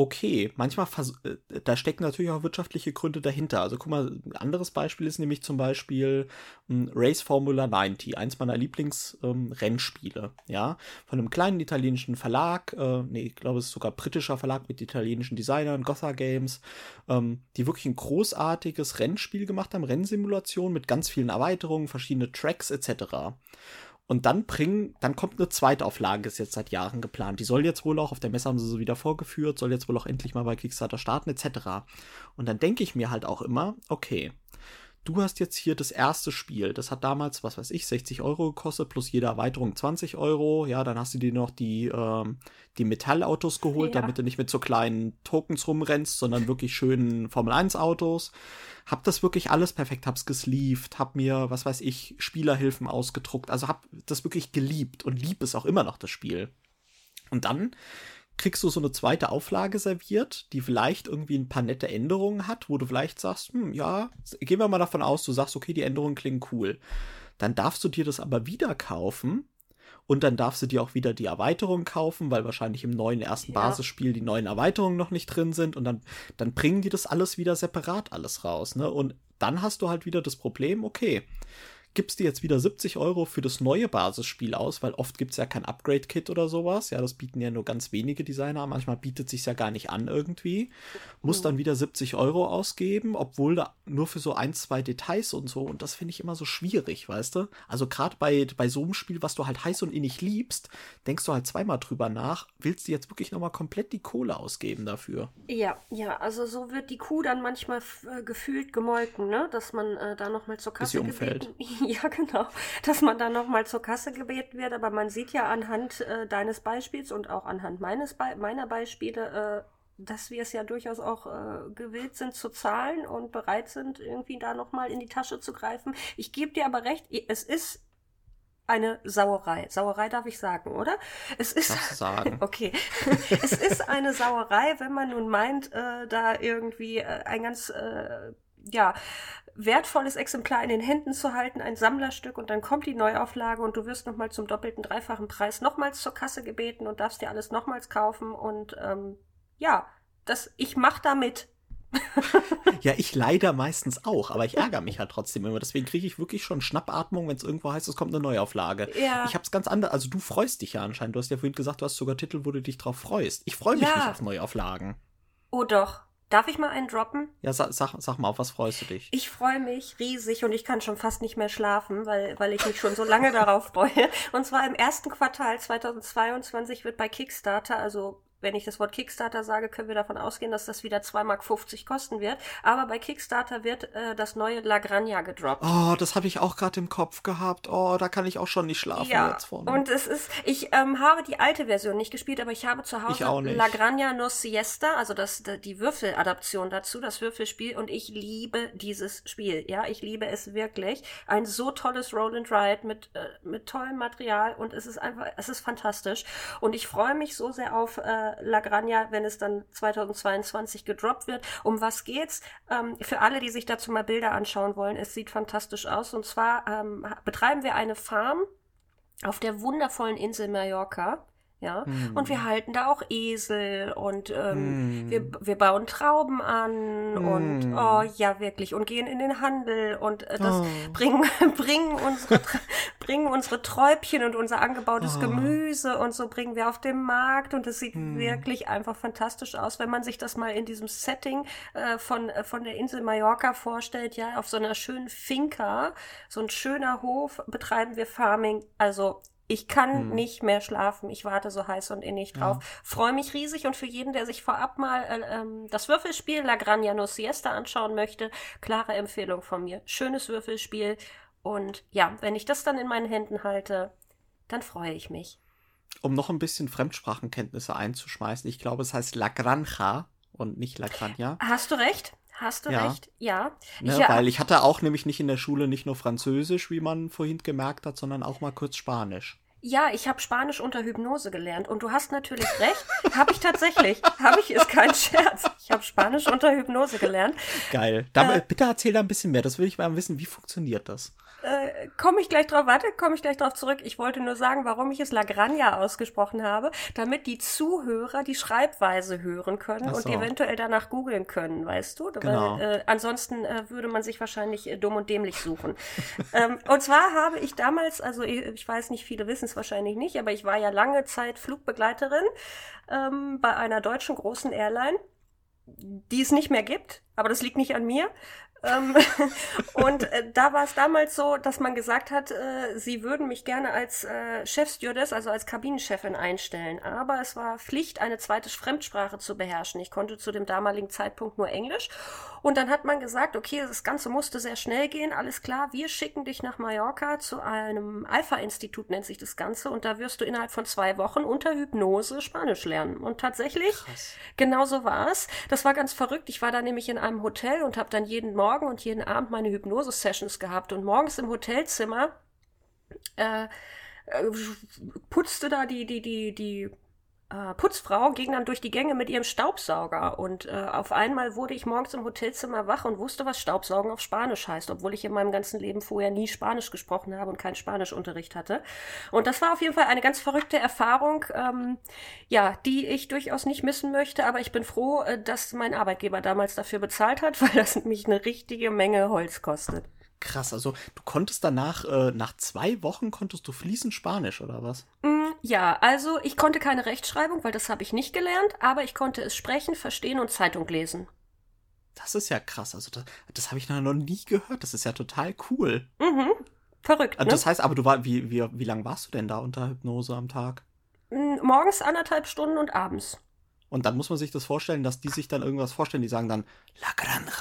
okay. Manchmal, äh, da stecken natürlich auch wirtschaftliche Gründe dahinter. Also guck mal, ein anderes Beispiel ist nämlich zum Beispiel ähm, Race Formula 90, eins meiner Lieblingsrennspiele, ähm, ja. Von einem kleinen italienischen Verlag, äh, nee, ich glaube, es ist sogar britischer Verlag mit italienischen Designern, Gotha Games, ähm, die wirklich ein großartiges Rennspiel gemacht haben, Rennsimulation mit ganz vielen Erweiterungen, verschiedene Tracks etc. Und dann bringen, dann kommt eine zweite Auflage, ist jetzt seit Jahren geplant. Die soll jetzt wohl auch, auf der Messe haben sie so wieder vorgeführt, soll jetzt wohl auch endlich mal bei Kickstarter starten, etc. Und dann denke ich mir halt auch immer, okay, du hast jetzt hier das erste Spiel. Das hat damals, was weiß ich, 60 Euro gekostet, plus jede Erweiterung 20 Euro. Ja, dann hast du dir noch die, ähm, die Metallautos geholt, ja. damit du nicht mit so kleinen Tokens rumrennst, sondern wirklich schönen Formel 1 Autos. Hab das wirklich alles perfekt, hab's gesleeved, hab mir, was weiß ich, Spielerhilfen ausgedruckt. Also hab das wirklich geliebt und lieb es auch immer noch, das Spiel. Und dann kriegst du so eine zweite Auflage serviert, die vielleicht irgendwie ein paar nette Änderungen hat, wo du vielleicht sagst, hm, ja, gehen wir mal davon aus, du sagst, okay, die Änderungen klingen cool. Dann darfst du dir das aber wieder kaufen und dann darfst du dir auch wieder die Erweiterung kaufen, weil wahrscheinlich im neuen ersten ja. Basisspiel die neuen Erweiterungen noch nicht drin sind und dann, dann bringen die das alles wieder separat alles raus, ne? Und dann hast du halt wieder das Problem, okay, gibst dir jetzt wieder 70 Euro für das neue Basisspiel aus, weil oft gibt es ja kein Upgrade-Kit oder sowas. Ja, das bieten ja nur ganz wenige Designer. Manchmal bietet sich ja gar nicht an irgendwie. Muss dann wieder 70 Euro ausgeben, obwohl da nur für so ein, zwei Details und so. Und das finde ich immer so schwierig, weißt du? Also gerade bei, bei so einem Spiel, was du halt heiß und innig liebst, denkst du halt zweimal drüber nach. Willst du jetzt wirklich nochmal komplett die Kohle ausgeben dafür? Ja, ja, also so wird die Kuh dann manchmal äh, gefühlt gemolken, ne? Dass man äh, da nochmal zur Kasse gebeten (laughs) (laughs) Ja, genau. Dass man dann nochmal zur Kasse gebeten wird. Aber man sieht ja anhand äh, deines Beispiels und auch anhand meines Be meiner Beispiele, äh, dass wir es ja durchaus auch äh, gewillt sind zu zahlen und bereit sind, irgendwie da nochmal in die Tasche zu greifen. Ich gebe dir aber recht, es ist eine Sauerei. Sauerei darf ich sagen, oder? Es ist sagen. (laughs) okay. es ist eine Sauerei, wenn man nun meint, äh, da irgendwie äh, ein ganz äh, ja wertvolles Exemplar in den Händen zu halten, ein Sammlerstück und dann kommt die Neuauflage und du wirst nochmal zum doppelten, dreifachen Preis nochmals zur Kasse gebeten und darfst dir alles nochmals kaufen und ähm, ja, das, ich mach da mit. (laughs) ja, ich leider meistens auch, aber ich ärgere mich halt trotzdem immer. Deswegen kriege ich wirklich schon Schnappatmung, wenn es irgendwo heißt, es kommt eine Neuauflage. Ja. Ich hab's ganz anders. Also du freust dich ja anscheinend. Du hast ja vorhin gesagt, du hast sogar Titel, wo du dich drauf freust. Ich freue mich ja. nicht auf Neuauflagen. Oh doch. Darf ich mal einen droppen? Ja, sag, sag, sag mal, auf was freust du dich? Ich freue mich riesig und ich kann schon fast nicht mehr schlafen, weil, weil ich mich schon so lange darauf (laughs) freue. Und zwar im ersten Quartal 2022 wird bei Kickstarter, also wenn ich das Wort Kickstarter sage, können wir davon ausgehen, dass das wieder 2,50 Mark kosten wird. Aber bei Kickstarter wird äh, das neue Lagranja gedroppt. Oh, das habe ich auch gerade im Kopf gehabt. Oh, da kann ich auch schon nicht schlafen ja, jetzt von. Und es ist, ich ähm, habe die alte Version nicht gespielt, aber ich habe zu Hause Lagranja no Siesta, also das, die Würfeladaption dazu, das Würfelspiel. Und ich liebe dieses Spiel. Ja, ich liebe es wirklich. Ein so tolles Roll and Ride mit, äh, mit tollem Material und es ist einfach, es ist fantastisch. Und ich freue mich so sehr auf äh, Lagranja, wenn es dann 2022 gedroppt wird. Um was geht's? Ähm, für alle, die sich dazu mal Bilder anschauen wollen, es sieht fantastisch aus. Und zwar ähm, betreiben wir eine Farm auf der wundervollen Insel Mallorca. Ja, mm. und wir halten da auch Esel und ähm, mm. wir, wir bauen Trauben an mm. und oh ja wirklich und gehen in den Handel und äh, das oh. bringen (laughs) bringen unsere bringen unsere Träubchen und unser angebautes oh. Gemüse und so bringen wir auf den Markt und es sieht mm. wirklich einfach fantastisch aus, wenn man sich das mal in diesem Setting äh, von äh, von der Insel Mallorca vorstellt, ja, auf so einer schönen Finca, so ein schöner Hof betreiben wir Farming, also ich kann hm. nicht mehr schlafen. Ich warte so heiß und innig drauf. Ja. Freue mich riesig und für jeden, der sich vorab mal äh, ähm, das Würfelspiel La Granja No Siesta anschauen möchte, klare Empfehlung von mir. Schönes Würfelspiel. Und ja, wenn ich das dann in meinen Händen halte, dann freue ich mich. Um noch ein bisschen Fremdsprachenkenntnisse einzuschmeißen, ich glaube, es heißt La Granja und nicht La Granja. Hast du recht? Hast du Ja. recht? Ja. Ne, ja, Weil ich hatte auch nämlich nicht in der Schule nicht nur Französisch, wie man vorhin gemerkt hat, sondern auch mal kurz Spanisch. Ja, ich habe Spanisch unter Hypnose gelernt und du hast natürlich recht. habe ich tatsächlich. Habe ich, ist kein Scherz. Ich habe Spanisch unter Hypnose gelernt. Geil. Da, Äh. bitte erzähl da ein bisschen mehr. Das will ich mal wissen. Wie funktioniert das? Äh, komme ich gleich drauf, warte, komme ich gleich drauf zurück. Ich wollte nur sagen, warum ich es Lagranja ausgesprochen habe, damit die Zuhörer die Schreibweise hören können Ach und so. eventuell danach googeln können, weißt du? Genau. Weil, äh, ansonsten äh, würde man sich wahrscheinlich äh, dumm und dämlich suchen. (laughs) ähm, und zwar habe ich damals, also ich, ich weiß nicht, viele wissen es wahrscheinlich nicht, aber ich war ja lange Zeit Flugbegleiterin ähm, bei einer deutschen großen Airline die es nicht mehr gibt, aber das liegt nicht an mir. Ähm, (laughs) und äh, da war es damals so, dass man gesagt hat, äh, sie würden mich gerne als äh, Chefstewardess, also als Kabinenchefin einstellen. Aber es war Pflicht, eine zweite Fremdsprache zu beherrschen. Ich konnte zu dem damaligen Zeitpunkt nur Englisch. Und dann hat man gesagt, okay, das Ganze musste sehr schnell gehen, alles klar, wir schicken dich nach Mallorca zu einem Alpha-Institut, nennt sich das Ganze. Und da wirst du innerhalb von zwei Wochen unter Hypnose Spanisch lernen. Und tatsächlich, Krass. Genau so war es. Das war ganz verrückt. Ich war da nämlich in einem Hotel und habe dann jeden Morgen und jeden Abend meine Hypnose-Sessions gehabt. Und morgens im Hotelzimmer äh, äh, putzte da die, die, die, die äh, Putzfrau, ging dann durch die Gänge mit ihrem Staubsauger. Und äh, auf einmal wurde ich morgens im Hotelzimmer wach und wusste, was Staubsaugen auf Spanisch heißt, obwohl ich in meinem ganzen Leben vorher nie Spanisch gesprochen habe und keinen Spanischunterricht hatte. Und das war auf jeden Fall eine ganz verrückte Erfahrung, ähm, ja, die ich durchaus nicht missen möchte, aber ich bin froh, äh, dass mein Arbeitgeber damals dafür bezahlt hat, (laughs) weil das mich eine richtige Menge Holz kostet. Krass. Also du konntest danach, äh, nach zwei Wochen konntest du fließend Spanisch, oder was? Mm, Ja, also ich konnte keine Rechtschreibung, weil das habe ich nicht gelernt, aber ich konnte es sprechen, verstehen und Zeitung lesen. Das ist ja krass. Also das, das habe ich noch nie gehört. Das ist ja total cool. Mhm. Verrückt, Also ne? Das heißt aber, du war, wie, wie, wie lange warst du denn da unter Hypnose am Tag? Mm, Morgens anderthalb Stunden und abends. Und dann muss man sich das vorstellen, dass die sich dann irgendwas vorstellen. Die sagen dann La Granja,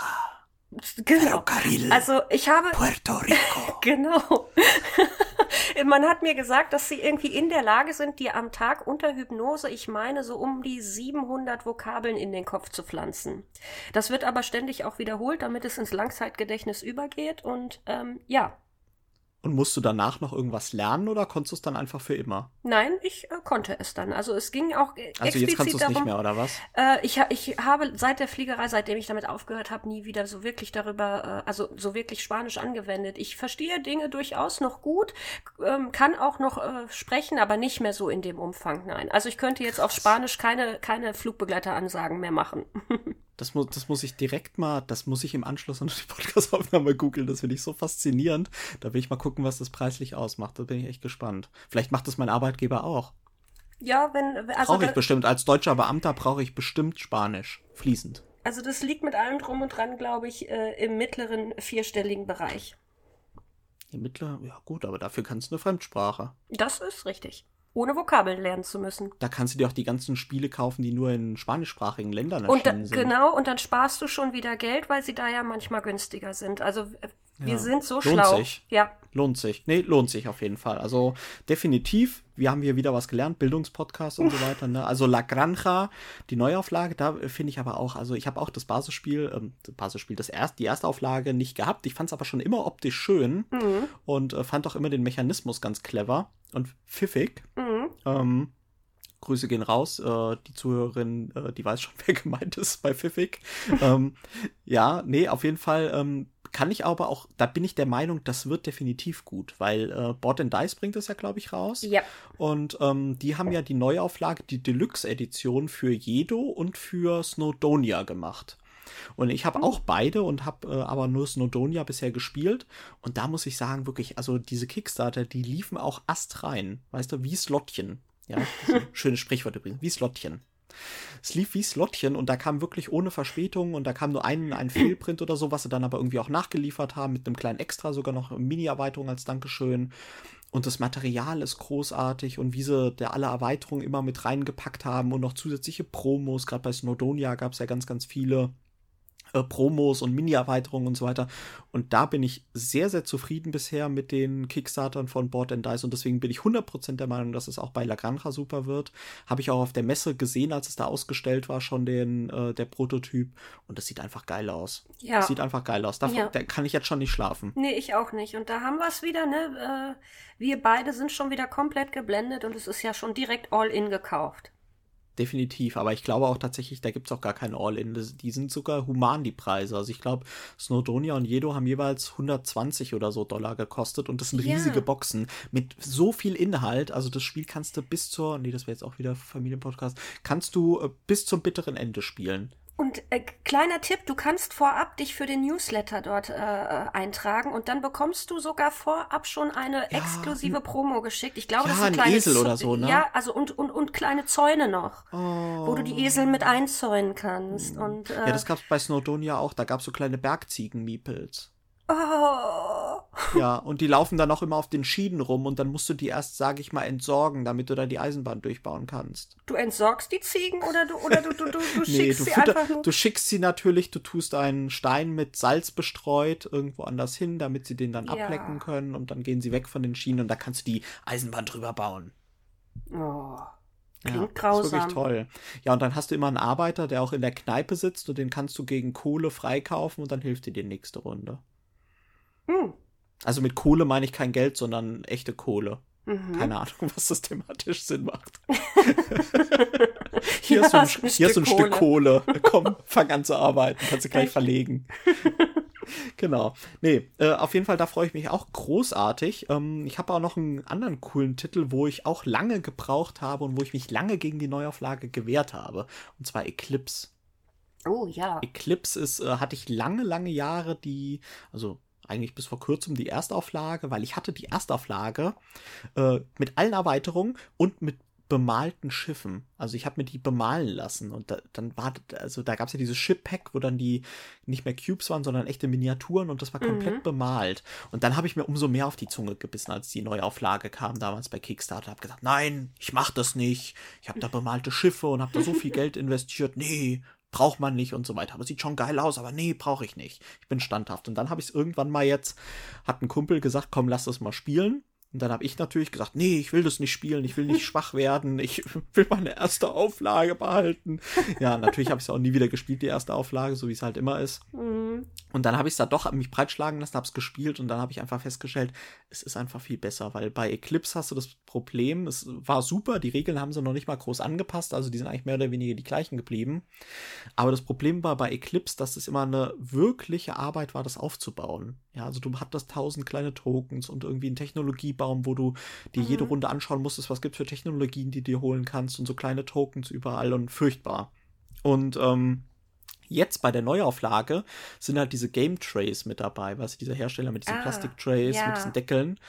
Genau. Ferrocarril, Also ich habe Puerto (laughs) Rico. Genau. (laughs) Man hat mir gesagt, dass sie irgendwie in der Lage sind, dir am Tag unter Hypnose, ich meine, so um die 700 Vokabeln in den Kopf zu pflanzen. Das wird aber ständig auch wiederholt, damit es ins Langzeitgedächtnis übergeht. Und ähm, ja, Und musst du danach noch irgendwas lernen oder konntest du es dann einfach für immer? nein, ich äh, konnte es dann. Also es ging auch äh, Also jetzt kannst du explizit es nicht darum, mehr, oder was? Äh, ich, ich habe seit der Fliegerei, seitdem ich damit aufgehört habe, nie wieder so wirklich darüber, äh, also so wirklich Spanisch angewendet. Ich verstehe Dinge durchaus noch gut, ähm, kann auch noch äh, sprechen, aber nicht mehr so in dem Umfang, nein. Also ich könnte jetzt auf Spanisch keine, keine Flugbegleiteransagen mehr machen. (laughs) Das muss, das muss ich direkt mal, das muss ich im Anschluss an die Podcast-Aufnahme googeln. Das finde ich so faszinierend. Da will ich mal gucken, was das preislich ausmacht. Da bin ich echt gespannt. Vielleicht macht das mein Arbeitgeber auch. ja, wenn, also, Brauche ich bestimmt. Als deutscher Beamter brauche ich bestimmt Spanisch. Fließend. also das liegt mit allem drum und dran, glaube ich, äh, im mittleren vierstelligen Bereich. Im Mittler, ja gut, aber dafür kannst du eine Fremdsprache. Das ist richtig. Ohne Vokabeln lernen zu müssen. Da kannst du dir auch die ganzen Spiele kaufen, die nur in spanischsprachigen Ländern Und da, erschienen sind. genau, und dann sparst du schon wieder Geld, weil sie da ja manchmal günstiger sind. Also äh, wir Ja. sind so Lohnt schlau. sich. Ja. Lohnt sich. Nee, lohnt sich auf jeden Fall. Also definitiv, wir haben hier wieder was gelernt, Bildungspodcast und so weiter. Ne? Also La Granja, die Neuauflage, da äh, finde ich aber auch, also ich habe auch das Basisspiel, ähm, das Basisspiel, das erst, die erste Auflage nicht gehabt. Ich fand es aber schon immer optisch schön Mhm. und äh, fand auch immer den Mechanismus ganz clever und pfiffig. Mhm. Ähm, Grüße gehen raus. Äh, die Zuhörerin, äh, die weiß schon, (laughs) wer gemeint ist bei Pfiffig. ähm, ja, nee, auf jeden Fall ähm, kann ich aber auch, da bin ich der Meinung, das wird definitiv gut, weil äh, Board and Dice bringt das ja, glaube ich, raus. Ja. Und ähm, die haben ja die Neuauflage, die Deluxe-Edition für Jedo und für Snowdonia gemacht. Und ich habe auch beide und habe äh, aber nur Snowdonia bisher gespielt. Und da muss ich sagen, wirklich, also diese Kickstarter, die liefen auch astrein. Weißt du, wie Slottchen. Ja, (laughs) schönes Sprichwort übrigens. Wie Slottchen. Es lief wie Slottchen und da kam wirklich ohne Verspätung und da kam nur ein, ein Fehlprint oder so, was sie dann aber irgendwie auch nachgeliefert haben, mit einem kleinen Extra, sogar noch Mini-Erweiterung als Dankeschön. Und das Material ist großartig und wie sie da alle Erweiterungen immer mit reingepackt haben und noch zusätzliche Promos. Gerade bei Snowdonia gab es ja ganz, ganz viele. Äh, Promos und Mini-Erweiterungen und so weiter. Und da bin ich sehr, sehr zufrieden bisher mit den Kickstartern von Board and Dice und deswegen bin ich 100% der Meinung, dass es auch bei La Granja super wird. Habe ich auch auf der Messe gesehen, als es da ausgestellt war, schon den, äh, der Prototyp und das sieht einfach geil aus. Ja. Das sieht einfach geil aus. Davon, ja. Da kann ich jetzt schon nicht schlafen. Nee, ich auch nicht. Und da haben wir es wieder, ne? Äh, wir beide sind schon wieder komplett geblendet und es ist ja schon direkt all in gekauft definitiv. Aber ich glaube auch tatsächlich, da gibt es auch gar kein All-In. Die sind sogar human, die Preise. Also ich glaube, Snowdonia und Jedo haben jeweils 120 oder so Dollar gekostet und das sind ja. riesige Boxen mit so viel Inhalt. Also das Spiel kannst du bis zur, nee, das wäre jetzt auch wieder Familienpodcast, kannst du äh, bis zum bitteren Ende spielen. Und äh, kleiner Tipp, du kannst vorab dich für den Newsletter dort äh, äh eintragen und dann bekommst du sogar vorab schon eine ja, exklusive Promo geschickt. Ich glaube, ja, das sind kleine Esel oder so, ne? Ja, also und, und, und kleine Zäune noch, oh. wo du die Esel mit einzäunen kannst. Mhm. Und, äh, ja, das gab's bei Snowdonia auch. Da gab's so kleine Bergziegen-Meeples. Oh. Ja, und die laufen dann auch immer auf den Schienen rum und dann musst du die erst, sage ich mal, entsorgen, damit du da die Eisenbahn durchbauen kannst. Du entsorgst die Ziegen oder du, oder du, du, du, du (laughs) schickst nee, du sie fütter, einfach nur? Du schickst sie natürlich, du tust einen Stein mit Salz bestreut irgendwo anders hin, damit sie den dann ja. ablecken können und dann gehen sie weg von den Schienen und da kannst du die Eisenbahn drüber bauen. Oh. Klingt ja, grausam. Ist wirklich toll. Ja, und dann hast du immer einen Arbeiter, der auch in der Kneipe sitzt und den kannst du gegen Kohle freikaufen und dann hilft dir die nächste Runde. Hm. Also mit Kohle meine ich kein Geld, sondern echte Kohle. Mhm. Keine Ahnung, was das thematisch Sinn macht. (laughs) hier, ja, hast du ein, hier du ein Kohle. Stück Kohle. Komm, fang an zu arbeiten. Kannst du gleich Echt? verlegen. (laughs) genau. Nee, äh, auf jeden Fall, da freue ich mich auch großartig. Ähm, ich habe auch noch einen anderen coolen Titel, wo ich auch lange gebraucht habe und wo ich mich lange gegen die Neuauflage gewehrt habe. Und zwar Eclipse. Oh ja. Eclipse ist, äh, hatte ich lange, lange Jahre die, also eigentlich bis vor kurzem die Erstauflage, weil ich hatte die Erstauflage äh, mit allen Erweiterungen und mit bemalten Schiffen. Also ich habe mir die bemalen lassen und da, dann war, also da gab es ja dieses Ship-Pack, wo dann die nicht mehr Cubes waren, sondern echte Miniaturen und das war komplett mhm. bemalt. Und dann habe ich mir umso mehr auf die Zunge gebissen, als die Neuauflage kam damals bei Kickstarter. Habe gesagt, nein, ich mach das nicht. Ich habe da bemalte Schiffe und habe da so viel Geld investiert. Nee, braucht man nicht und so weiter. Aber sieht schon geil aus, aber nee, brauche ich nicht. Ich bin standhaft. Und dann habe ich es irgendwann mal jetzt, hat ein Kumpel gesagt, komm, lass das mal spielen. Und dann habe ich natürlich gesagt, nee, ich will das nicht spielen, ich will nicht (laughs) schwach werden, ich will meine erste Auflage behalten. Ja, natürlich habe ich es auch nie wieder gespielt, die erste Auflage, so wie es halt immer ist. Mhm. Und dann habe ich es da doch mich breitschlagen lassen, habe es gespielt und dann habe ich einfach festgestellt, es ist einfach viel besser, weil bei Eclipse hast du das Problem, es war super, die Regeln haben sie noch nicht mal groß angepasst, also die sind eigentlich mehr oder weniger die gleichen geblieben. Aber das Problem war bei Eclipse, dass es immer eine wirkliche Arbeit war, das aufzubauen. Ja, also du hattest tausend kleine Tokens und irgendwie einen Technologiebaum, wo du dir mhm. jede Runde anschauen musstest, was gibt es für Technologien, die du dir holen kannst und so kleine Tokens überall und furchtbar. Und ähm, Jetzt bei der Neuauflage sind halt diese Game Trays mit dabei, was dieser Hersteller mit diesen ah, Plastiktrays, ja. mit diesen Deckeln.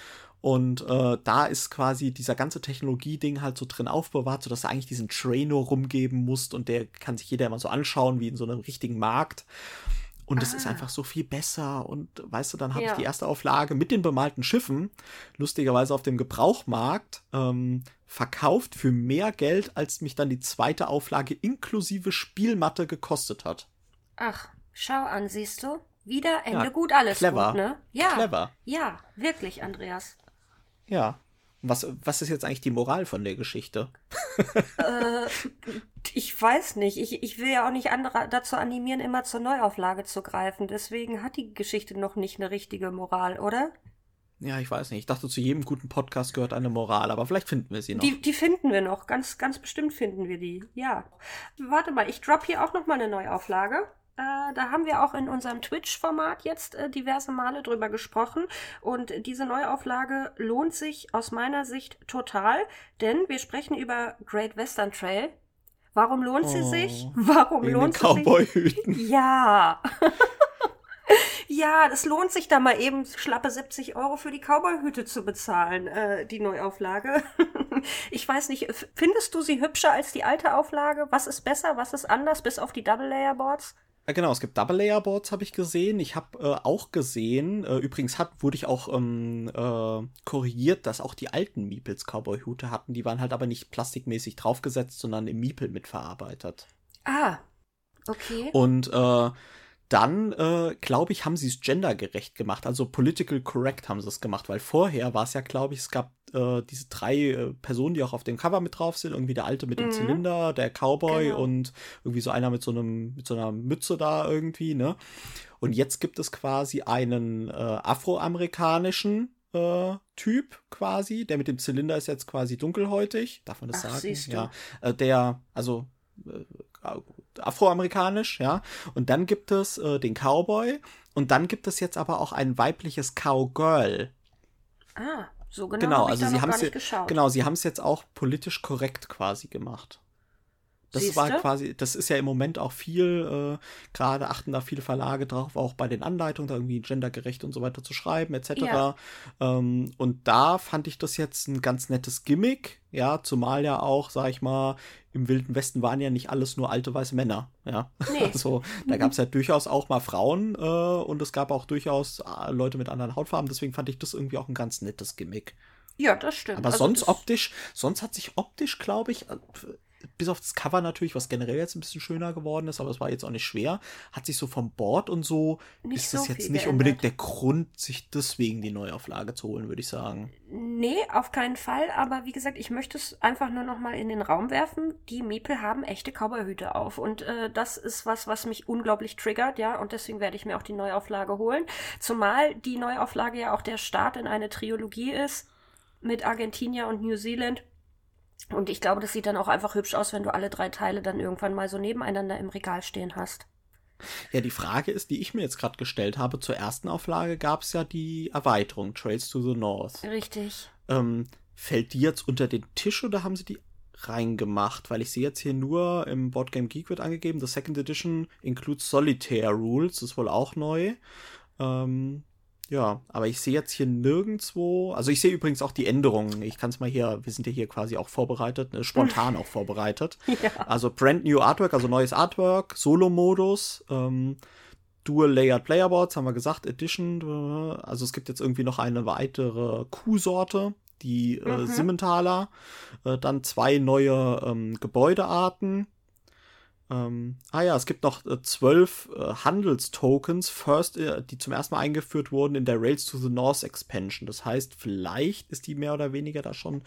Und äh, da ist quasi dieser ganze Technologie-Ding halt so drin aufbewahrt, sodass du eigentlich diesen Tray nur rumgeben musst und der kann sich jeder immer so anschauen, wie in so einem richtigen Markt. Und es ah. ist einfach so viel besser. Und weißt du, dann habe ja. ich die erste Auflage mit den bemalten Schiffen, lustigerweise auf dem Gebrauchmarkt, ähm, verkauft für mehr Geld, als mich dann die zweite Auflage inklusive Spielmatte gekostet hat. Ach, schau an, siehst du? Wieder Ende ja, gut, alles clever. gut, ne? Ja. Clever. Ja, wirklich, Andreas. Ja. Was, was ist jetzt eigentlich die Moral von der Geschichte? äh, ich weiß nicht. Ich, ich will ja auch nicht andere dazu animieren, immer zur Neuauflage zu greifen. Deswegen hat die Geschichte noch nicht eine richtige Moral, oder? Ja, ich weiß nicht. Ich dachte, zu jedem guten Podcast gehört eine Moral, aber vielleicht finden wir sie noch. Die, die finden wir noch. Ganz, ganz bestimmt finden wir die. Ja. Warte mal, ich drop hier auch noch mal eine Neuauflage. Äh, da haben wir auch in unserem Twitch-Format jetzt äh, diverse Male drüber gesprochen. Und diese Neuauflage lohnt sich aus meiner Sicht total, denn wir sprechen über Great Western Trail. Warum lohnt oh, sie sich? (laughs) Warum lohnt sie sich? (laughs) Ja. (laughs) ja, das lohnt sich da mal eben schlappe 70 Euro für die Cowboy-Hüte zu bezahlen, äh, die Neuauflage. ich weiß nicht, findest du sie hübscher als die alte Auflage? Was ist besser, was ist anders, bis auf die Double-Layer-Boards? Ja, genau, es gibt Double Layer Boards, habe ich gesehen. Ich habe äh, auch gesehen, äh, übrigens hat, wurde ich auch ähm, äh, korrigiert, dass auch die alten Meeples Cowboy-Hute hatten. Die waren halt aber nicht plastikmäßig draufgesetzt, sondern im Meeple mitverarbeitet. Ah, okay. Und äh, dann, äh, glaube ich, haben sie es gendergerecht gemacht. Also political correct haben sie es gemacht, weil vorher war es ja, glaube ich, es gab äh, diese drei äh, Personen, die auch auf dem Cover mit drauf sind. Irgendwie der Alte mit dem mhm. Zylinder, der Cowboy genau. und irgendwie so einer mit so einem, mit so einer Mütze da irgendwie, ne? Und jetzt gibt es quasi einen äh, afroamerikanischen äh, Typ quasi, der mit dem Zylinder ist jetzt quasi dunkelhäutig, darf man das Ach, sagen? Ja, äh, der, also afroamerikanisch, ja. Und dann gibt es äh, den Cowboy und dann gibt es jetzt aber auch ein weibliches Cowgirl. Ah, so genau. Genau, also sie haben es genau, sie haben es jetzt auch politisch korrekt quasi gemacht. Das Siehste? war quasi, das ist ja im Moment auch viel, äh, gerade achten da viele Verlage drauf, auch bei den Anleitungen, da irgendwie gendergerecht und so weiter zu schreiben, etc. Ja. Ähm, und da fand ich das jetzt ein ganz nettes Gimmick, ja, zumal ja auch, sag ich mal, im Wilden Westen waren ja nicht alles nur alte weiße Männer, ja. Nee. (laughs) Also da gab es ja durchaus auch mal Frauen äh, und es gab auch durchaus äh, Leute mit anderen Hautfarben, deswegen fand ich das irgendwie auch ein ganz nettes Gimmick. Ja, das stimmt. Aber also sonst optisch, sonst hat sich optisch, glaube ich, äh, bis auf das Cover natürlich, was generell jetzt ein bisschen schöner geworden ist, aber es war jetzt auch nicht schwer, hat sich so vom Board und so, nicht ist das so jetzt nicht geändert. unbedingt der Grund, sich deswegen die Neuauflage zu holen, würde ich sagen. Nee, auf keinen Fall, aber wie gesagt, ich möchte es einfach nur noch mal in den Raum werfen. Die Miepel haben echte Cowboyhüte auf und äh, das ist was, was mich unglaublich triggert, ja, und deswegen werde ich mir auch die Neuauflage holen, zumal die Neuauflage ja auch der Start in eine Trilogie ist mit Argentinien und New Zealand und ich glaube, das sieht dann auch einfach hübsch aus, wenn du alle drei Teile dann irgendwann mal so nebeneinander im Regal stehen hast. Ja, die Frage ist, die ich mir jetzt gerade gestellt habe, zur ersten Auflage gab es ja die Erweiterung Trails to the North. Richtig. Ähm, fällt die jetzt unter den Tisch oder haben sie die reingemacht? Weil ich sehe jetzt hier nur im Boardgame Geek wird angegeben, the second edition includes Solitaire Rules, das ist wohl auch neu. Ähm, ja, aber ich sehe jetzt hier nirgendwo, also ich sehe übrigens auch die Änderungen. Ich kann es mal hier, wir sind ja hier quasi auch vorbereitet, ne, spontan auch vorbereitet. (laughs) Ja. Also brand new Artwork, also neues Artwork, Solo-Modus, ähm, Dual Layered Playerboards, haben wir gesagt, Edition. Äh, also es gibt jetzt irgendwie noch eine weitere Kuhsorte, die äh, mhm. Simmentaler. Äh, dann zwei neue ähm, Gebäudearten ähm, ah ja, es gibt noch äh, zwölf äh, Handelstokens, first, äh, die zum ersten Mal eingeführt wurden in der Rails to the North Expansion. Das heißt, vielleicht ist die mehr oder weniger da schon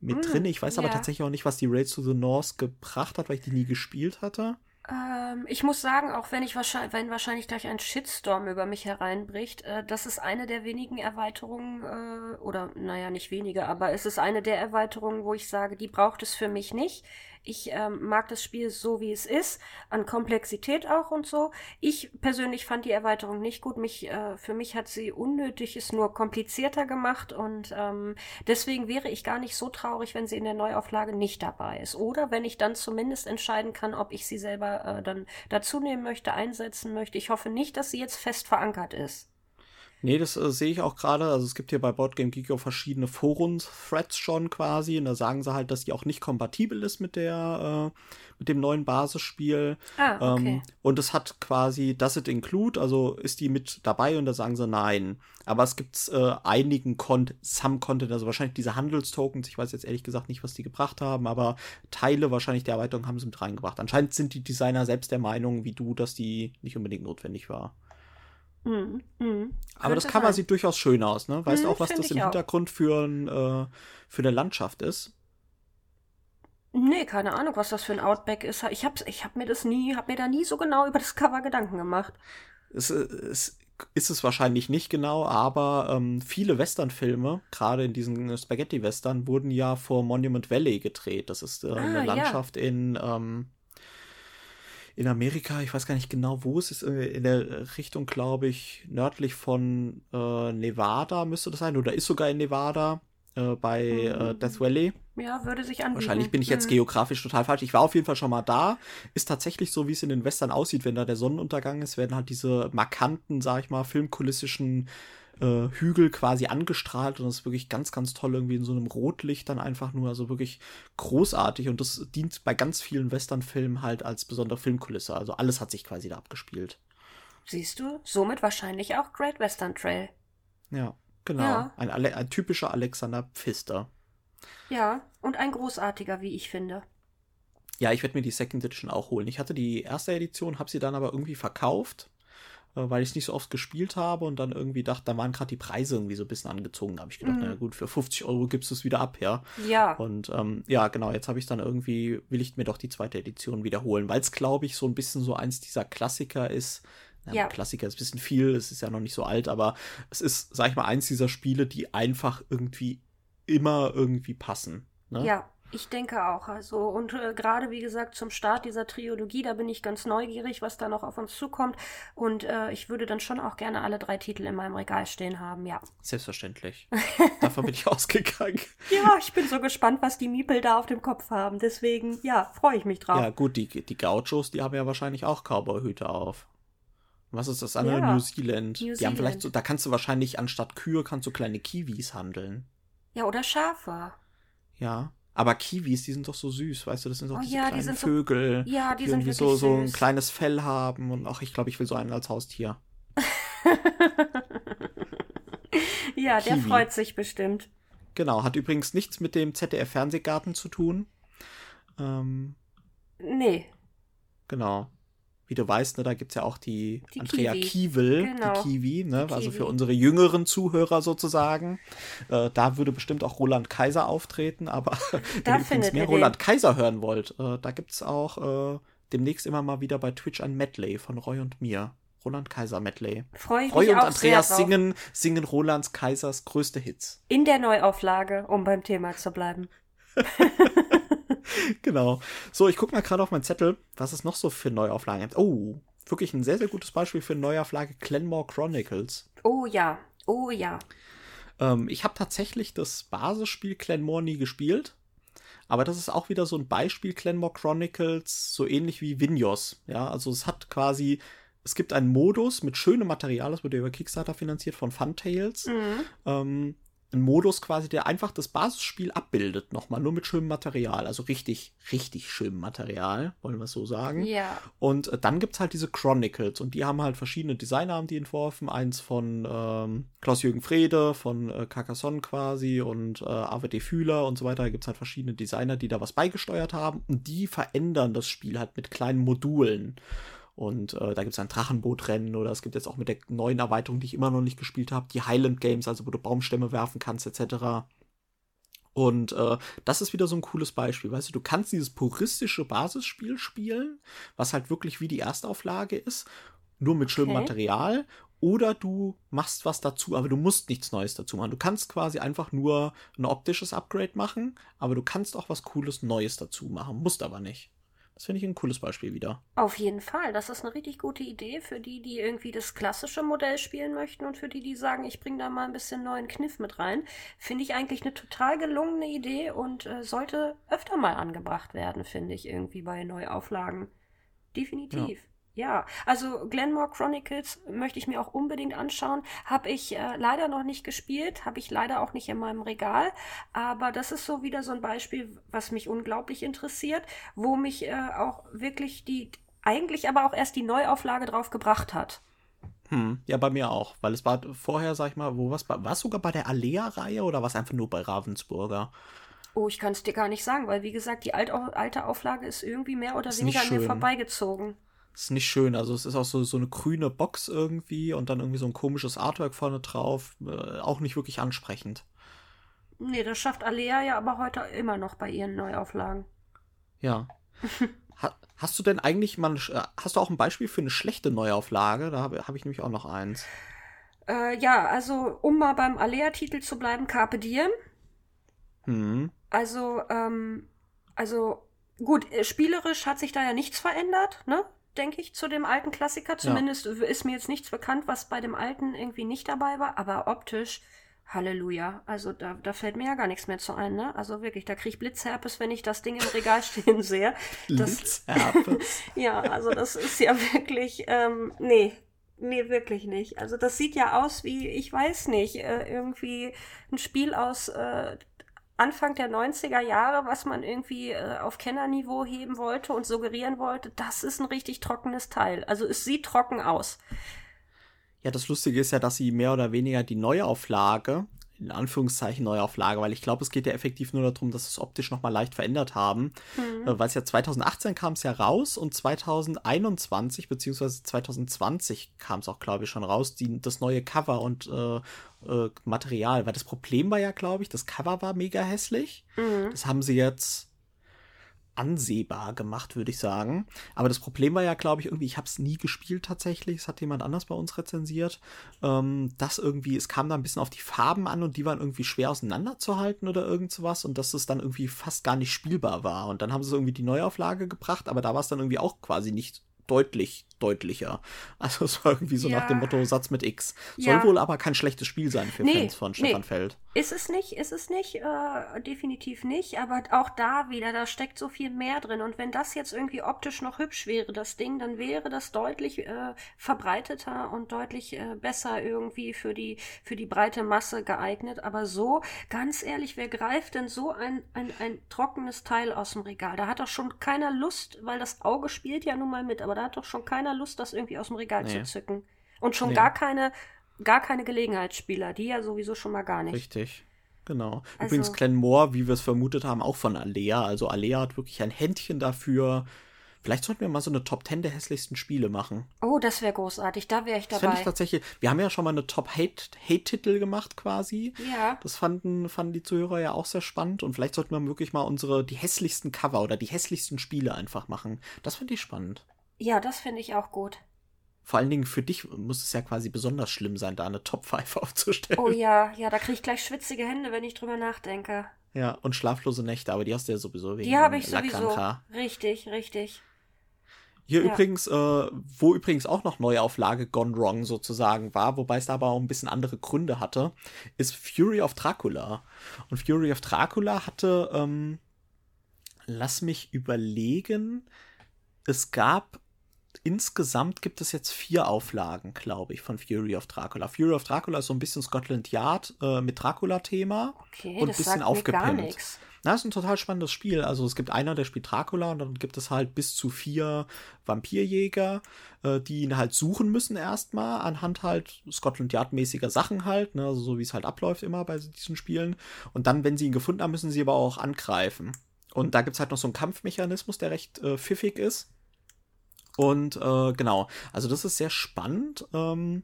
mit mm, drin. Ich weiß yeah. aber tatsächlich auch nicht, was die Rails to the North gebracht hat, weil ich die nie gespielt hatte. Ähm, ich muss sagen, auch wenn ich wahrscheinlich, wenn wahrscheinlich gleich ein Shitstorm über mich hereinbricht, äh, das ist eine der wenigen Erweiterungen, äh, oder naja, nicht wenige, aber es ist eine der Erweiterungen, wo ich sage, die braucht es für mich nicht. Ich ähm, mag das Spiel so, wie es ist, an Komplexität auch und so. Ich persönlich fand die Erweiterung nicht gut. Mich, äh, für mich hat sie unnötig, ist nur komplizierter gemacht und ähm, deswegen wäre ich gar nicht so traurig, wenn sie in der Neuauflage nicht dabei ist. Oder wenn ich dann zumindest entscheiden kann, ob ich sie selber äh, dann dazu nehmen möchte, einsetzen möchte. Ich hoffe nicht, dass sie jetzt fest verankert ist. Nee, das äh, sehe ich auch gerade. Also es gibt hier bei Boardgame Geek auch verschiedene Forum-Threads schon quasi. Und da sagen sie halt, dass die auch nicht kompatibel ist mit der, äh, mit dem neuen Basisspiel. Ah, okay. Ähm, und es hat quasi, does it include, also ist die mit dabei und da sagen sie nein. Aber es gibt äh, einigen Con some Content, also wahrscheinlich diese Handelstokens, ich weiß jetzt ehrlich gesagt nicht, was die gebracht haben, aber Teile wahrscheinlich der Erweiterung haben sie mit reingebracht. Anscheinend sind die Designer selbst der Meinung, wie du, dass die nicht unbedingt notwendig war. Mhm. Mhm. Aber das Cover sein. sieht durchaus schön aus, ne? Weißt du mhm, auch, was das im Hintergrund für, ein, äh, für eine Landschaft ist? Nee, keine Ahnung, was das für ein Outback ist. Ich hab, ich hab mir das nie, hab mir da nie so genau über das Cover Gedanken gemacht. Es, es ist es wahrscheinlich nicht genau, aber ähm, viele Westernfilme, gerade in diesen Spaghetti-Western, wurden ja vor Monument Valley gedreht. Das ist äh, ah, eine Landschaft ja. in ähm, in Amerika, ich weiß gar nicht genau, wo es ist, in der Richtung, glaube ich, nördlich von äh, Nevada müsste das sein, oder ist sogar in Nevada äh, bei äh, mhm. Death Valley. Ja, würde sich anbieten. Wahrscheinlich bin ich jetzt mhm. geografisch total falsch. Ich war auf jeden Fall schon mal da. Ist tatsächlich so, wie es in den Western aussieht, wenn da der Sonnenuntergang ist, werden halt diese markanten, sag ich mal, filmkulissischen äh, Hügel quasi angestrahlt und das ist wirklich ganz, ganz toll irgendwie in so einem Rotlicht dann einfach nur, also wirklich großartig und das dient bei ganz vielen Westernfilmen halt als besondere Filmkulisse. Also alles hat sich quasi da abgespielt. Siehst du, somit wahrscheinlich auch Great Western Trail. Ja, genau. Ja. Ein, ein typischer Alexander Pfister. Ja, und ein großartiger, wie ich finde. Ja, ich werde mir die Second Edition auch holen. Ich hatte die erste Edition, habe sie dann aber irgendwie verkauft weil ich es nicht so oft gespielt habe und dann irgendwie dachte, da waren gerade die Preise irgendwie so ein bisschen angezogen. Da habe ich gedacht, mhm. na gut, für 50 Euro gibst du es wieder ab, ja. Ja. Und ähm, ja, genau, jetzt habe ich dann irgendwie, will ich mir doch die zweite Edition wiederholen, weil es, glaube ich, so ein bisschen so eins dieser Klassiker ist. Ja, ja. Klassiker ist ein bisschen viel, es ist ja noch nicht so alt, aber es ist, sag ich mal, eins dieser Spiele, die einfach irgendwie immer irgendwie passen. Ne? Ja, ich denke auch. Also, und äh, gerade wie gesagt zum Start dieser Trilogie, da bin ich ganz neugierig, was da noch auf uns zukommt. Und äh, ich würde dann schon auch gerne alle drei Titel in meinem Regal stehen haben, ja. Selbstverständlich. (laughs) Davon bin ich ausgegangen. Ja, ich bin so gespannt, was die Miepel da auf dem Kopf haben. Deswegen, ja, freue ich mich drauf. Ja, gut, die, die Gauchos, die haben ja wahrscheinlich auch Cowboy-Hüte auf. Was ist das andere? Ja, New Zealand. New die haben vielleicht so, da kannst du wahrscheinlich anstatt Kühe kannst du kleine Kiwis handeln. Ja, oder Schafe. Ja. Aber Kiwis, die sind doch so süß, weißt du, das sind doch oh, diese ja, kleinen die Vögel, so, ja, die, die irgendwie so, so ein kleines Fell haben und auch ich glaube, ich will so einen als Haustier. (laughs) ja, Kiwi. der freut sich bestimmt. Genau, hat übrigens nichts mit dem ZDF-Fernsehgarten zu tun. Ähm, nee. Genau wie du weißt, ne, da gibt es ja auch die, die Andrea Kiwi. Kiewel, genau. die Kiwi, ne, die also Kiwi. für unsere jüngeren Zuhörer sozusagen. Äh, da würde bestimmt auch Roland Kaiser auftreten, aber (laughs) wenn ihr übrigens mehr Roland den. Kaiser hören wollt, äh, da gibt es auch äh, demnächst immer mal wieder bei Twitch ein Medley von Roy und mir. Roland Kaiser Medley. Freue ich Roy mich und auch Andreas sehr singen, singen Rolands Kaisers größte Hits. In der Neuauflage, um beim Thema zu bleiben. (laughs) (laughs) genau. So, ich gucke mal gerade auf meinen Zettel, was es noch so für Neuauflagen gibt. Oh, wirklich ein sehr, sehr gutes Beispiel für Neuauflage Clanmore Chronicles. Oh ja, oh ja. Ähm, ich habe tatsächlich das Basisspiel Clanmore nie gespielt. Aber das ist auch wieder so ein Beispiel Clanmore Chronicles, so ähnlich wie Vinyos. Ja, also es hat quasi, es gibt einen Modus mit schönem Material, das wurde über Kickstarter finanziert von Funtails. Mhm. Ähm, ein Modus quasi, der einfach das Basisspiel abbildet, nochmal, nur mit schönem Material. Also richtig, richtig schönem Material, wollen wir es so sagen. Ja. Und äh, dann gibt es halt diese Chronicles und die haben halt verschiedene Designer haben die entworfen. Eins von ähm, Klaus-Jürgen Frede, von äh, Carcassonne quasi und äh, AWD Fühler und so weiter. Da gibt es halt verschiedene Designer, die da was beigesteuert haben und die verändern das Spiel halt mit kleinen Modulen. Und äh, da gibt es ein Drachenbootrennen oder es gibt jetzt auch mit der neuen Erweiterung, die ich immer noch nicht gespielt habe, die Highland Games, also wo du Baumstämme werfen kannst, etc. Und äh, das ist wieder so ein cooles Beispiel. Weißt du, du kannst dieses puristische Basisspiel spielen, was halt wirklich wie die Erstauflage ist, nur mit schönem okay. Material. Oder du machst was dazu, aber du musst nichts Neues dazu machen. Du kannst quasi einfach nur ein optisches Upgrade machen, aber du kannst auch was Cooles Neues dazu machen, musst aber nicht. Das finde ich ein cooles Beispiel wieder. Auf jeden Fall. Das ist eine richtig gute Idee für die, die irgendwie das klassische Modell spielen möchten und für die, die sagen, ich bringe da mal ein bisschen neuen Kniff mit rein. Finde ich eigentlich eine total gelungene Idee und äh, sollte öfter mal angebracht werden, finde ich, irgendwie bei Neuauflagen. Definitiv. Ja. Ja, also Glenmore Chronicles möchte ich mir auch unbedingt anschauen. Habe ich äh, leider noch nicht gespielt, habe ich leider auch nicht in meinem Regal. Aber das ist so wieder so ein Beispiel, was mich unglaublich interessiert, wo mich äh, auch wirklich die, eigentlich aber auch erst die Neuauflage drauf gebracht hat. Hm, ja, bei mir auch, weil es war vorher, sag ich mal, wo was war es sogar bei der Alea-Reihe oder war es einfach nur bei Ravensburger? Oh, ich kann es dir gar nicht sagen, weil wie gesagt, die alte Auflage ist irgendwie mehr oder ist weniger an mir vorbeigezogen ist nicht schön. Also es ist auch so, so eine grüne Box irgendwie und dann irgendwie so ein komisches Artwork vorne drauf. Äh, auch nicht wirklich ansprechend. Nee, das schafft Alea ja aber heute immer noch bei ihren Neuauflagen. Ja. (laughs) ha, hast du denn eigentlich mal, äh, hast du auch ein Beispiel für eine schlechte Neuauflage? Da habe hab ich nämlich auch noch eins. Äh, ja, also um mal beim Alea-Titel zu bleiben, Carpe Diem. Hm. Also, ähm, also gut, äh, spielerisch hat sich da ja nichts verändert, ne? Denke ich, zu dem alten Klassiker. Zumindest ja. ist mir jetzt nichts bekannt, was bei dem alten irgendwie nicht dabei war, aber optisch. Halleluja. Also da, da fällt mir ja gar nichts mehr zu ein, ne? Also wirklich, da kriege ich Blitzherpes, wenn ich das Ding im Regal (laughs) stehen sehe. Blitzherpes? (laughs) ja, also das ist ja wirklich, ähm, nee, Nee, wirklich nicht. Also das sieht ja aus wie, ich weiß nicht, äh, irgendwie ein Spiel aus äh, Anfang der 90er Jahre, was man irgendwie äh, auf Kennerniveau heben wollte und suggerieren wollte, das ist ein richtig trockenes Teil. Also es sieht trocken aus. Ja, das Lustige ist ja, dass sie mehr oder weniger die Neuauflage in Anführungszeichen Neuauflage, weil ich glaube, es geht ja effektiv nur darum, dass es optisch nochmal leicht verändert haben. Mhm. Äh, weil es ja 2018 kam es ja raus und 2021 beziehungsweise 2020 kam es auch, glaube ich, schon raus, die, das neue Cover und äh, äh, Material. Weil das Problem war ja, glaube ich, das Cover war mega hässlich. Mhm. Das haben sie jetzt ansehbar gemacht, würde ich sagen. Aber das Problem war ja, glaube ich, irgendwie, ich habe es nie gespielt tatsächlich. Es hat jemand anders bei uns rezensiert. Ähm, dass irgendwie, es kam da ein bisschen auf die Farben an und die waren irgendwie schwer auseinanderzuhalten oder irgend sowas und dass es dann irgendwie fast gar nicht spielbar war. Und dann haben sie irgendwie die Neuauflage gebracht, aber da war es dann irgendwie auch quasi nicht deutlich deutlicher. (laughs) Also es war irgendwie so ja. nach dem Motto Satz mit X. Soll ja. wohl aber kein schlechtes Spiel sein für nee, Fans von Stefan nee. Feld. Ist es nicht, ist es nicht, äh, definitiv nicht, aber auch da wieder, da steckt so viel mehr drin. Und wenn das jetzt irgendwie optisch noch hübsch wäre, das Ding, dann wäre das deutlich äh, verbreiteter und deutlich äh, besser irgendwie für die, für die breite Masse geeignet. Aber so, ganz ehrlich, wer greift denn so ein, ein, ein trockenes Teil aus dem Regal? Da hat doch schon keiner Lust, weil das Auge spielt ja nun mal mit, aber da hat doch schon keiner Lust, das irgendwie aus dem Regal nee. zu zücken. Und schon nee. gar keine, gar keine Gelegenheitsspieler, die ja sowieso schon mal gar nicht. Richtig. Genau. Also, Übrigens Glenn Moore, wie wir es vermutet haben, auch von Alea. Also Alea hat wirklich ein Händchen dafür. Vielleicht sollten wir mal so eine Top 10 der hässlichsten Spiele machen. Oh, das wäre großartig. Da wäre ich dabei. Das fände ich tatsächlich. Wir haben ja schon mal eine Top Hate-Titel gemacht quasi. Ja. Das fanden, fanden die Zuhörer ja auch sehr spannend. Und vielleicht sollten wir wirklich mal unsere, die hässlichsten Cover oder die hässlichsten Spiele einfach machen. Das finde ich spannend. Ja, das finde ich auch gut. Vor allen Dingen für dich muss es ja quasi besonders schlimm sein, da eine Top 5 (laughs) aufzustellen. Oh ja, ja, da kriege ich gleich schwitzige Hände, wenn ich drüber nachdenke. Ja, und schlaflose Nächte, aber die hast du ja sowieso wegen Die habe ich sowieso. Richtig, richtig. Hier ja. übrigens, äh, wo übrigens auch noch Neuauflage Gone Wrong sozusagen war, wobei es da aber auch ein bisschen andere Gründe hatte, ist Fury of Dracula. Und Fury of Dracula hatte, ähm, lass mich überlegen, es gab insgesamt gibt es jetzt vier Auflagen, glaube ich, von Fury of Dracula. Fury of Dracula ist so ein bisschen Scotland Yard äh, mit Dracula-Thema okay, und ein bisschen aufgepimpt. Na, ist ein total spannendes Spiel. Also es gibt einer, der spielt Dracula und dann gibt es halt bis zu vier Vampirjäger, äh, die ihn halt suchen müssen erstmal anhand halt Scotland Yard-mäßiger Sachen halt, ne? also so wie es halt abläuft immer bei diesen Spielen. Und dann, wenn sie ihn gefunden haben, müssen sie aber auch angreifen. Und da gibt es halt noch so einen Kampfmechanismus, der recht äh, pfiffig ist. Und äh, genau, also das ist sehr spannend. Ähm,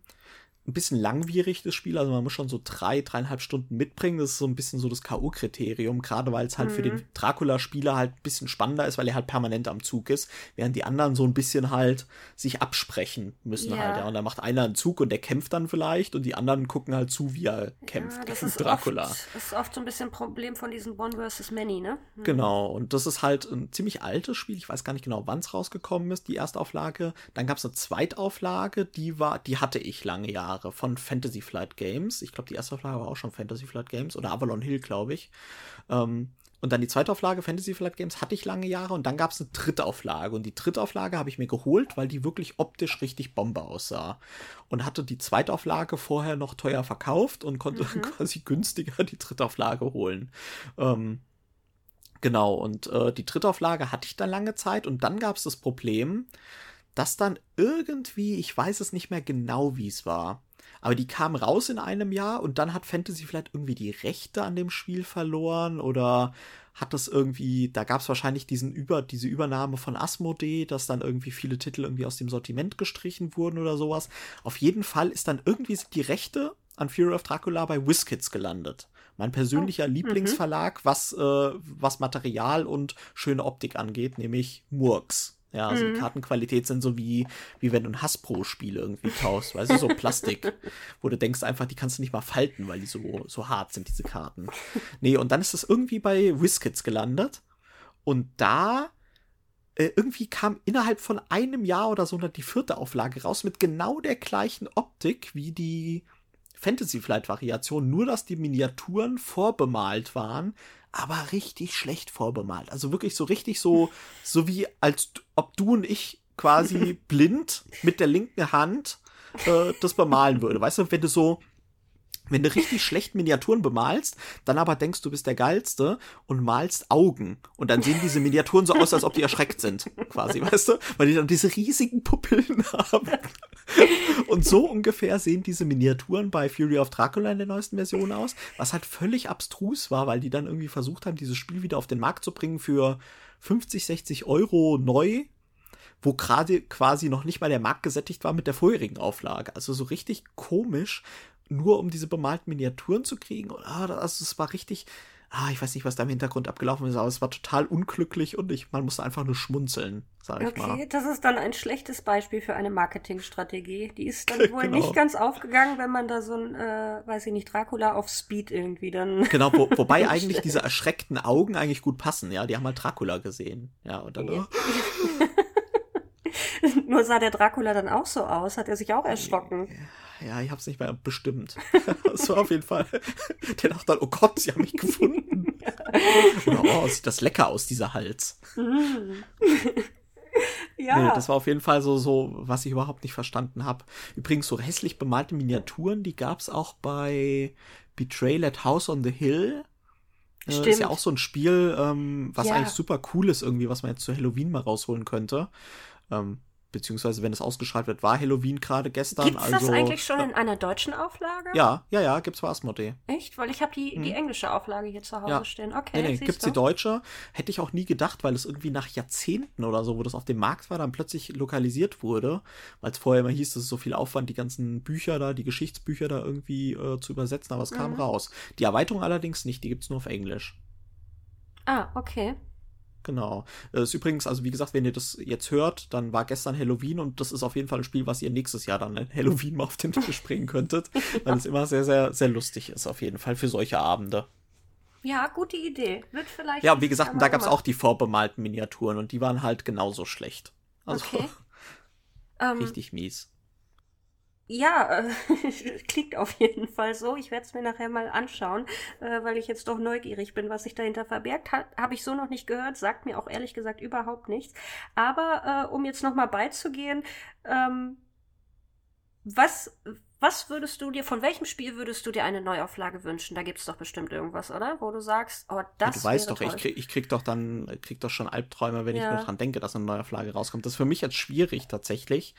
ein bisschen langwierig, das Spiel. Also man muss schon so drei, dreieinhalb Stunden mitbringen. Das ist so ein bisschen so das K.O.-Kriterium, gerade weil es halt mhm. für den mhm. Dracula-Spieler halt ein bisschen spannender ist, weil er halt permanent am Zug ist, während die anderen so ein bisschen halt sich absprechen müssen ja. halt. Ja. Und da macht einer einen Zug und der kämpft dann vielleicht und die anderen gucken halt zu, wie er kämpft. Ja, das ist Dracula. Oft, das ist oft so ein bisschen ein Problem von diesen One vs. Many, ne? Mhm. Genau, und das ist halt ein ziemlich altes Spiel. Ich weiß gar nicht genau, wann es rausgekommen ist, die Erstauflage. Dann gab es eine Zweitauflage, die war, die hatte ich lange Jahre Jahre von Fantasy Flight Games. Ich glaube, die erste Auflage war auch schon Fantasy Flight Games oder Avalon Hill, glaube ich. Ähm, und dann die zweite Auflage, Fantasy Flight Games, hatte ich lange Jahre und dann gab es eine dritte Auflage. Und die dritte Auflage habe ich mir geholt, weil die wirklich optisch richtig Bombe aussah. Und hatte die zweite Auflage vorher noch teuer verkauft und konnte mhm. (laughs) quasi günstiger die dritte Auflage holen. Ähm, genau, und äh, die dritte Auflage hatte ich dann lange Zeit und dann gab es das Problem, dass dann irgendwie, ich weiß es nicht mehr genau, wie es war, aber die kam raus in einem Jahr und dann hat Fantasy vielleicht irgendwie die Rechte an dem Spiel verloren oder hat das irgendwie, da gab es wahrscheinlich diesen Über, diese Übernahme von Asmodee, dass dann irgendwie viele Titel irgendwie aus dem Sortiment gestrichen wurden oder sowas. Auf jeden Fall ist dann irgendwie die Rechte an Fury of Dracula bei WizKids gelandet. Mein persönlicher oh, mhm. Lieblingsverlag, was, äh, was Material und schöne Optik angeht, nämlich Murks. Ja, also mhm. die Kartenqualität sind so wie, wie wenn du ein Hasbro-Spiel irgendwie kaufst, weißt du, so Plastik, wo du denkst einfach, die kannst du nicht mal falten, weil die so, so hart sind, diese Karten. Nee, und dann ist das irgendwie bei WizKids gelandet und da äh, irgendwie kam innerhalb von einem Jahr oder so die vierte Auflage raus mit genau der gleichen Optik wie die Fantasy Flight Variation, nur dass die Miniaturen vorbemalt waren, aber richtig schlecht vorbemalt. Also wirklich so richtig so, so wie als ob du und ich quasi (laughs) blind mit der linken Hand äh, das bemalen würde. Weißt du, wenn du so, wenn du richtig schlecht Miniaturen bemalst, dann aber denkst, du bist der Geilste und malst Augen. Und dann sehen diese Miniaturen so aus, als ob die erschreckt sind, quasi, weißt du? Weil die dann diese riesigen Pupillen (laughs) haben. Und so ungefähr sehen diese Miniaturen bei Fury of Dracula in der neuesten Version aus, was halt völlig abstrus war, weil die dann irgendwie versucht haben, dieses Spiel wieder auf den Markt zu bringen für 50, 60 Euro neu, wo gerade quasi noch nicht mal der Markt gesättigt war mit der vorherigen Auflage. Also so richtig komisch, nur um diese bemalten Miniaturen zu kriegen. also es war richtig, ah, ich weiß nicht, was da im Hintergrund abgelaufen ist, aber es war total unglücklich und ich, man musste einfach nur schmunzeln, sag ich okay, mal. Okay, das ist dann ein schlechtes Beispiel für eine Marketingstrategie. Die ist dann (laughs) wohl genau. nicht ganz aufgegangen, wenn man da so ein, äh, weiß ich nicht, Dracula auf Speed irgendwie dann. (laughs) Genau, wo, wobei (laughs) eigentlich diese erschreckten Augen eigentlich gut passen, ja, die haben halt Dracula gesehen, ja, und dann. Ja. (laughs) Nur sah der Dracula dann auch so aus, hat er sich auch erschrocken. Ja, ich hab's nicht mehr bestimmt. (laughs) das war auf jeden Fall. Der dachte dann, oh Gott, sie haben mich gefunden. (laughs) Oder, oh, sieht das lecker aus, dieser Hals. ja. Nee, das war auf jeden Fall so, so, was ich überhaupt nicht verstanden habe. Übrigens, so hässlich bemalte Miniaturen, die gab's auch bei Betrayal at House on the Hill. Stimmt. Äh, ist ja auch so ein Spiel, ähm, was ja. eigentlich super cool ist, irgendwie, was man jetzt zu Halloween mal rausholen könnte. Ähm, beziehungsweise wenn es ausgeschreit wird, war Halloween gerade gestern. Gibt es also, das eigentlich schon in einer deutschen Auflage? Ja, ja, ja, gibt's bei Asmodee. Echt? Weil ich habe die, hm. die englische Auflage hier zu Hause ja. stehen. Okay, nee, nee, gibt's du? die deutsche. Hätte ich auch nie gedacht, weil es irgendwie nach Jahrzehnten oder so, wo das auf dem Markt war, dann plötzlich lokalisiert wurde, weil es vorher immer hieß, dass es so viel Aufwand, die ganzen Bücher da, die Geschichtsbücher da irgendwie äh, zu übersetzen, aber es mhm. kam raus. Die Erweiterung allerdings nicht, die gibt's nur auf Englisch. Ah, okay. Genau. Das ist übrigens, also wie gesagt, wenn ihr das jetzt hört, dann war gestern Halloween und das ist auf jeden Fall ein Spiel, was ihr nächstes Jahr dann (laughs) Halloween mal auf den Tisch bringen könntet, weil es immer sehr, sehr, sehr lustig ist, auf jeden Fall für solche Abende. Ja, gute Idee. Wird vielleicht. Ja, wie gesagt, da gab es auch die vorbemalten Miniaturen und die waren halt genauso schlecht. Also okay. (laughs) Ähm, richtig mies. Ja, äh, (laughs) klingt auf jeden Fall so. Ich werde es mir nachher mal anschauen, äh, weil ich jetzt doch neugierig bin, was sich dahinter verbirgt. Ha, Habe ich so noch nicht gehört, sagt mir auch ehrlich gesagt überhaupt nichts. Aber äh, um jetzt nochmal beizugehen, ähm, was, was würdest du dir, von welchem Spiel würdest du dir eine Neuauflage wünschen? Da gibt es doch bestimmt irgendwas, oder? Wo du sagst, oh, das ja, Du weißt doch, toll. ich krieg, ich krieg doch dann, krieg doch schon Albträume, wenn ja. ich nur dran denke, dass eine Neuauflage rauskommt. Das ist für mich jetzt schwierig tatsächlich.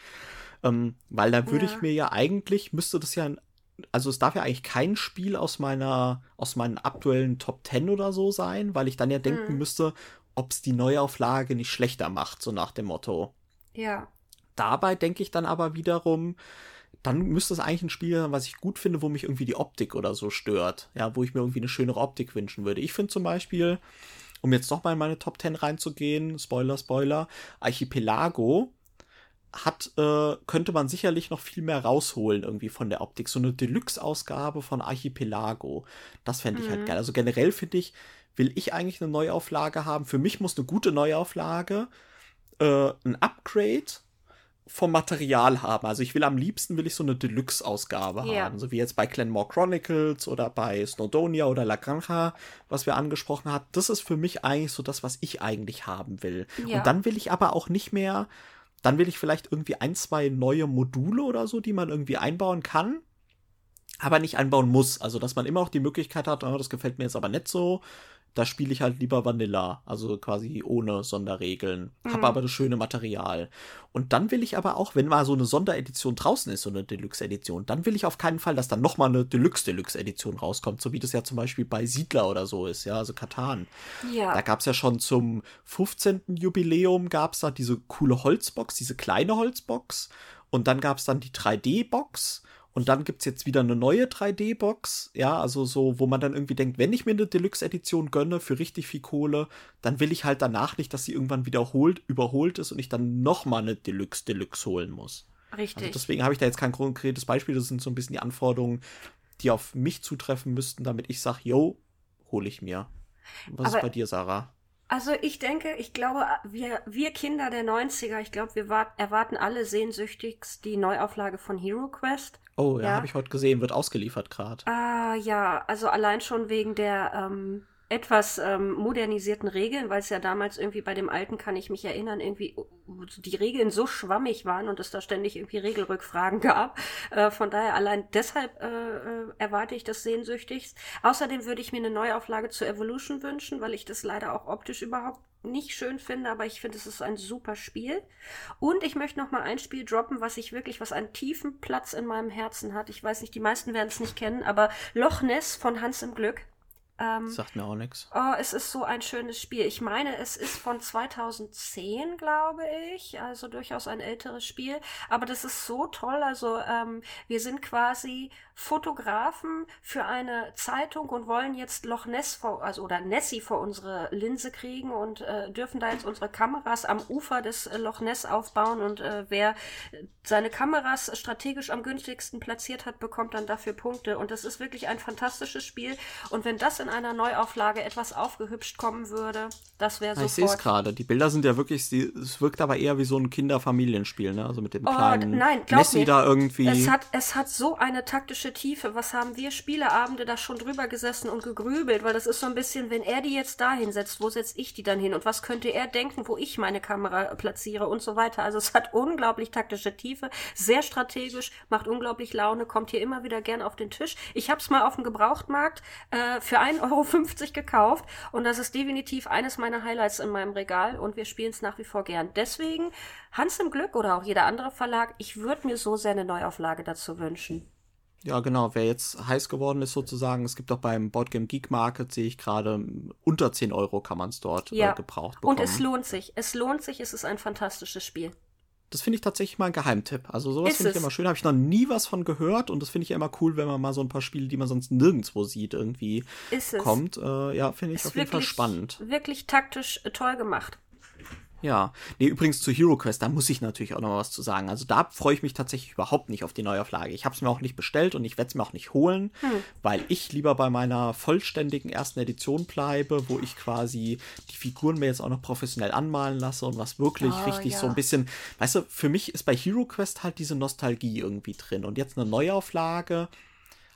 Ähm, weil da würde ja. ich mir ja eigentlich, müsste das ja, also es darf ja eigentlich kein Spiel aus meiner, aus meinen aktuellen Top 10 oder so sein, weil ich dann ja denken mhm. müsste, ob es die Neuauflage nicht schlechter macht, so nach dem Motto. Ja. Dabei denke ich dann aber wiederum, dann müsste es eigentlich ein Spiel sein, was ich gut finde, wo mich irgendwie die Optik oder so stört. Ja, wo ich mir irgendwie eine schönere Optik wünschen würde. Ich finde zum Beispiel, um jetzt noch mal in meine Top 10 reinzugehen, Spoiler, Spoiler, Archipelago hat, äh, könnte man sicherlich noch viel mehr rausholen irgendwie von der Optik. So eine Deluxe-Ausgabe von Archipelago. Das fände ich halt mhm. halt geil. Also generell finde ich, will ich eigentlich eine Neuauflage haben. Für mich muss eine gute Neuauflage äh, ein Upgrade vom Material haben. Also ich will am liebsten will ich so eine Deluxe-Ausgabe yeah. haben, so wie jetzt bei Clanmore Chronicles oder bei Snowdonia oder La Granja, was wir angesprochen haben. Das ist für mich eigentlich so das, was ich eigentlich haben will. Ja. Und dann will ich aber auch nicht mehr dann will ich vielleicht irgendwie ein, zwei neue Module oder so, die man irgendwie einbauen kann, aber nicht einbauen muss. Also, dass man immer auch die Möglichkeit hat, oh, das gefällt mir jetzt aber nicht so, da spiele ich halt lieber Vanilla, also quasi ohne Sonderregeln. Mhm. Habe aber das schöne Material. Und dann will ich aber auch, wenn mal so eine Sonderedition draußen ist, so eine Deluxe-Edition, dann will ich auf keinen Fall, dass dann nochmal eine Deluxe-Deluxe-Edition rauskommt, so wie das ja zum Beispiel bei Siedler oder so ist, ja, also Katan. Ja. Da gab es ja schon zum 15. Jubiläum gab es da diese coole Holzbox, diese kleine Holzbox. Und dann gab es dann die 3D-Box und dann gibt's jetzt wieder eine neue 3D-Box, ja, also so, wo man dann irgendwie denkt, wenn ich mir eine Deluxe-Edition gönne für richtig viel Kohle, dann will ich halt danach nicht, dass sie irgendwann wiederholt, überholt ist und ich dann nochmal eine Deluxe-Deluxe holen muss. Richtig. Also deswegen habe ich da jetzt kein konkretes Beispiel, das sind so ein bisschen die Anforderungen, die auf mich zutreffen müssten, damit ich sage, yo, hole ich mir. Was Aber ist bei dir, Sarah? Also ich denke, ich glaube, wir, wir Kinder der 90er, ich glaube, wir wart, erwarten alle sehnsüchtigst die Neuauflage von Hero Quest. Oh, ja, ja. habe ich heute gesehen, wird ausgeliefert gerade. Ah, ja, also allein schon wegen der ähm, etwas ähm, modernisierten Regeln, weil es ja damals irgendwie bei dem alten, kann ich mich erinnern, irgendwie die Regeln so schwammig waren und es da ständig irgendwie Regelrückfragen (laughs) gab. Äh, von daher allein deshalb äh, äh, erwarte ich das sehnsüchtigst. Außerdem würde ich mir eine Neuauflage zu Evolution wünschen, weil ich das leider auch optisch überhaupt nicht schön finde, aber ich finde, es ist ein super Spiel. Und ich möchte noch mal ein Spiel droppen, was ich wirklich, was einen tiefen Platz in meinem Herzen hat. Ich weiß nicht, die meisten werden es nicht kennen, aber Loch Ness von Hans im Glück. Ähm, Sagt mir auch nichts. Oh, es ist so ein schönes Spiel. Ich meine, es ist von 2010, glaube ich. Also durchaus ein älteres Spiel. Aber das ist so toll. Also ähm, wir sind quasi Fotografen für eine Zeitung und wollen jetzt Loch Ness vor, also oder Nessie vor unsere Linse kriegen und äh, dürfen da jetzt unsere Kameras am Ufer des äh, Loch Ness aufbauen und äh, wer seine Kameras strategisch am günstigsten platziert hat, bekommt dann dafür Punkte und das ist wirklich ein fantastisches Spiel und wenn das in einer Neuauflage etwas aufgehübscht kommen würde, das wäre sofort. Ich sehe es gerade. Die Bilder sind ja wirklich, es wirkt aber eher wie so ein Kinderfamilienspiel, ne? Also mit dem oh, kleinen nein, Nessie mir, da irgendwie. Es hat, es hat so eine taktische Tiefe. Was haben wir Spieleabende da schon drüber gesessen und gegrübelt? Weil das ist so ein bisschen, wenn er die jetzt da hinsetzt, wo setze ich die dann hin? Und was könnte er denken, wo ich meine Kamera platziere und so weiter? Also es hat unglaublich taktische Tiefe, sehr strategisch, macht unglaublich Laune, kommt hier immer wieder gern auf den Tisch. Ich habe es mal auf dem Gebrauchtmarkt äh, für 1,50 Euro gekauft und das ist definitiv eines meiner Highlights in meinem Regal und wir spielen es nach wie vor gern. Deswegen Hans im Glück oder auch jeder andere Verlag, ich würde mir so sehr eine Neuauflage dazu wünschen. Ja, genau. Wer jetzt heiß geworden ist sozusagen, es gibt auch beim Boardgame Geek Market, sehe ich gerade, unter 10 Euro kann man es dort äh, ja. äh, gebraucht bekommen. Und es lohnt sich. Es lohnt sich, es ist ein fantastisches Spiel. Das finde ich tatsächlich mal ein Geheimtipp. Also sowas finde ich immer schön. Habe ich noch nie was von gehört und das finde ich immer cool, wenn man mal so ein paar Spiele, die man sonst nirgendwo sieht, irgendwie kommt. Äh, ja, finde ich ist auf jeden Fall spannend. Wirklich taktisch äh, toll gemacht. Ja, nee, übrigens zu Hero Quest, da muss ich natürlich auch noch was zu sagen. Also da freue ich mich tatsächlich überhaupt nicht auf die Neuauflage. Ich habe es mir auch nicht bestellt und ich werde es mir auch nicht holen, hm. weil ich lieber bei meiner vollständigen ersten Edition bleibe, wo ich quasi die Figuren mir jetzt auch noch professionell anmalen lasse und was wirklich oh, richtig ja. so ein bisschen, weißt du, für mich ist bei Hero Quest halt diese Nostalgie irgendwie drin und jetzt eine Neuauflage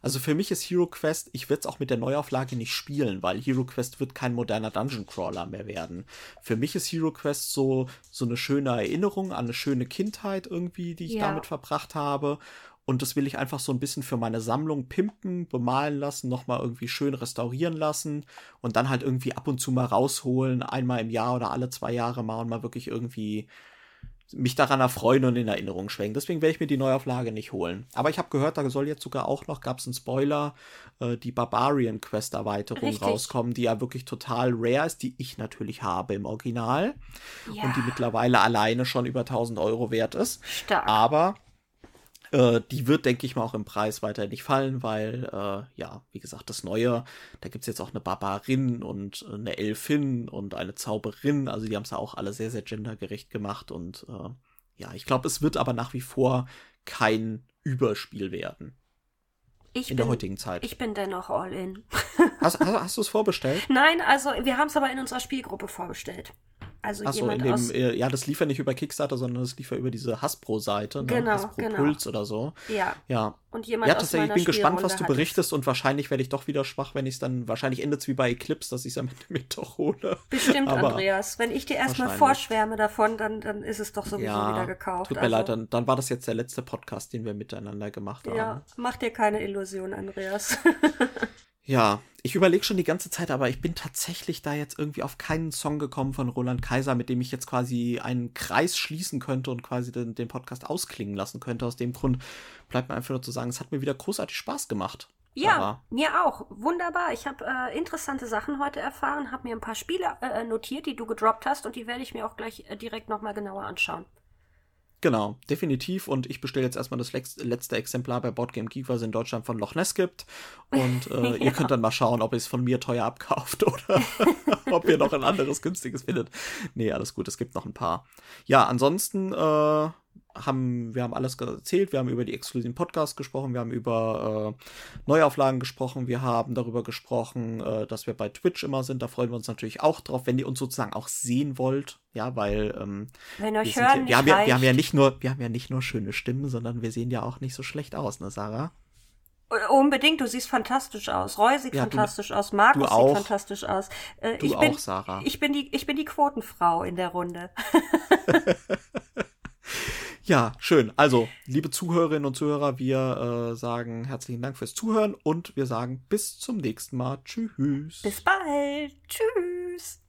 also für mich ist Hero Quest, ich würde es auch mit der Neuauflage nicht spielen, weil Hero Quest wird kein moderner Dungeon Crawler mehr werden. Für mich ist Hero Quest so, so eine schöne Erinnerung an eine schöne Kindheit irgendwie, die ich ja. damit verbracht habe. Und das will ich einfach so ein bisschen für meine Sammlung pimpen, bemalen lassen, nochmal irgendwie schön restaurieren lassen und dann halt irgendwie ab und zu mal rausholen, einmal im Jahr oder alle zwei Jahre mal und mal wirklich irgendwie mich daran erfreuen und in Erinnerung schwenken. Deswegen werde ich mir die Neuauflage nicht holen. Aber ich habe gehört, da soll jetzt sogar auch noch, gab es einen Spoiler, äh, die Barbarian Quest Erweiterung Richtig. rauskommen, die ja wirklich total rare ist, die ich natürlich habe im Original. Ja. Und die mittlerweile alleine schon über 1000 Euro wert ist. Stark. Aber äh, die wird, denke ich mal, auch im Preis weiter nicht fallen, weil, äh, ja, wie gesagt, das Neue, da gibt es jetzt auch eine Barbarin und eine Elfin und eine Zauberin. Also die haben es ja auch alle sehr, sehr gendergerecht gemacht. Und äh, ja, ich glaube, es wird aber nach wie vor kein Überspiel werden. Ich in bin, der heutigen Zeit. Ich bin dennoch all in. hast hast, hast du es vorbestellt? (laughs) Nein, also wir haben es aber in unserer Spielgruppe vorbestellt. Also Ach so, in dem, aus äh, ja, das lief ja nicht über Kickstarter, sondern das lief ja über diese Hasbro-Seite, ne? genau, Hasbro genau. Puls oder so. Ja. Ja. Und jemand ja, tatsächlich, ich bin gespannt, was du berichtest und wahrscheinlich werde ich doch wieder schwach, wenn ich es dann, wahrscheinlich endet es wie bei Eclipse, dass ich es am Ende (laughs) mit doch hole. Bestimmt, Aber Andreas. Wenn ich dir erstmal vorschwärme davon, dann, dann ist es doch sowieso ja, wieder gekauft. Tut mir also. leid, dann, dann war das jetzt der letzte Podcast, den wir miteinander gemacht haben. Ja, mach dir keine Illusion, Andreas. (laughs) Ja, ich überlege schon die ganze Zeit, aber ich bin tatsächlich da jetzt irgendwie auf keinen Song gekommen von Roland Kaiser, mit dem ich jetzt quasi einen Kreis schließen könnte und quasi den, den Podcast ausklingen lassen könnte. Aus dem Grund bleibt mir einfach nur zu sagen, es hat mir wieder großartig Spaß gemacht. Ja, aber mir auch. Wunderbar. Ich habe äh, interessante Sachen heute erfahren, habe mir ein paar Spiele äh, notiert, die du gedroppt hast und die werde ich mir auch gleich äh, direkt nochmal genauer anschauen. Genau, definitiv. Und ich bestelle jetzt erstmal das letzte Exemplar bei Boardgame Geek, was es in Deutschland von Loch Ness gibt. Und (laughs) äh, ja. ihr könnt dann mal schauen, ob ihr es von mir teuer abkauft (laughs) oder ob ihr noch ein anderes günstiges findet. Nee, alles gut, es gibt noch ein paar. Ja, ansonsten äh, haben, wir haben alles erzählt, wir haben über die exklusiven Podcasts gesprochen, wir haben über äh, Neuauflagen gesprochen, wir haben darüber gesprochen, äh, dass wir bei Twitch immer sind. Da freuen wir uns natürlich auch drauf, wenn ihr uns sozusagen auch sehen wollt. Ja, weil ähm, wenn euch wir, hören ja, wir, haben ja, wir haben ja nicht nur, wir haben ja nicht nur schöne Stimmen, sondern wir sehen ja auch nicht so schlecht aus, ne, Sarah? Unbedingt, du siehst fantastisch aus. Roy sieht ja, fantastisch du, aus. Markus sieht fantastisch aus. Äh, du ich bin, auch, Sarah. Ich bin, die, ich bin die Quotenfrau in der Runde. (laughs) (laughs) Ja, schön. Also, liebe Zuhörerinnen und Zuhörer, wir äh, sagen herzlichen Dank fürs Zuhören und wir sagen bis zum nächsten Mal. Tschüss. Bis bald. Tschüss.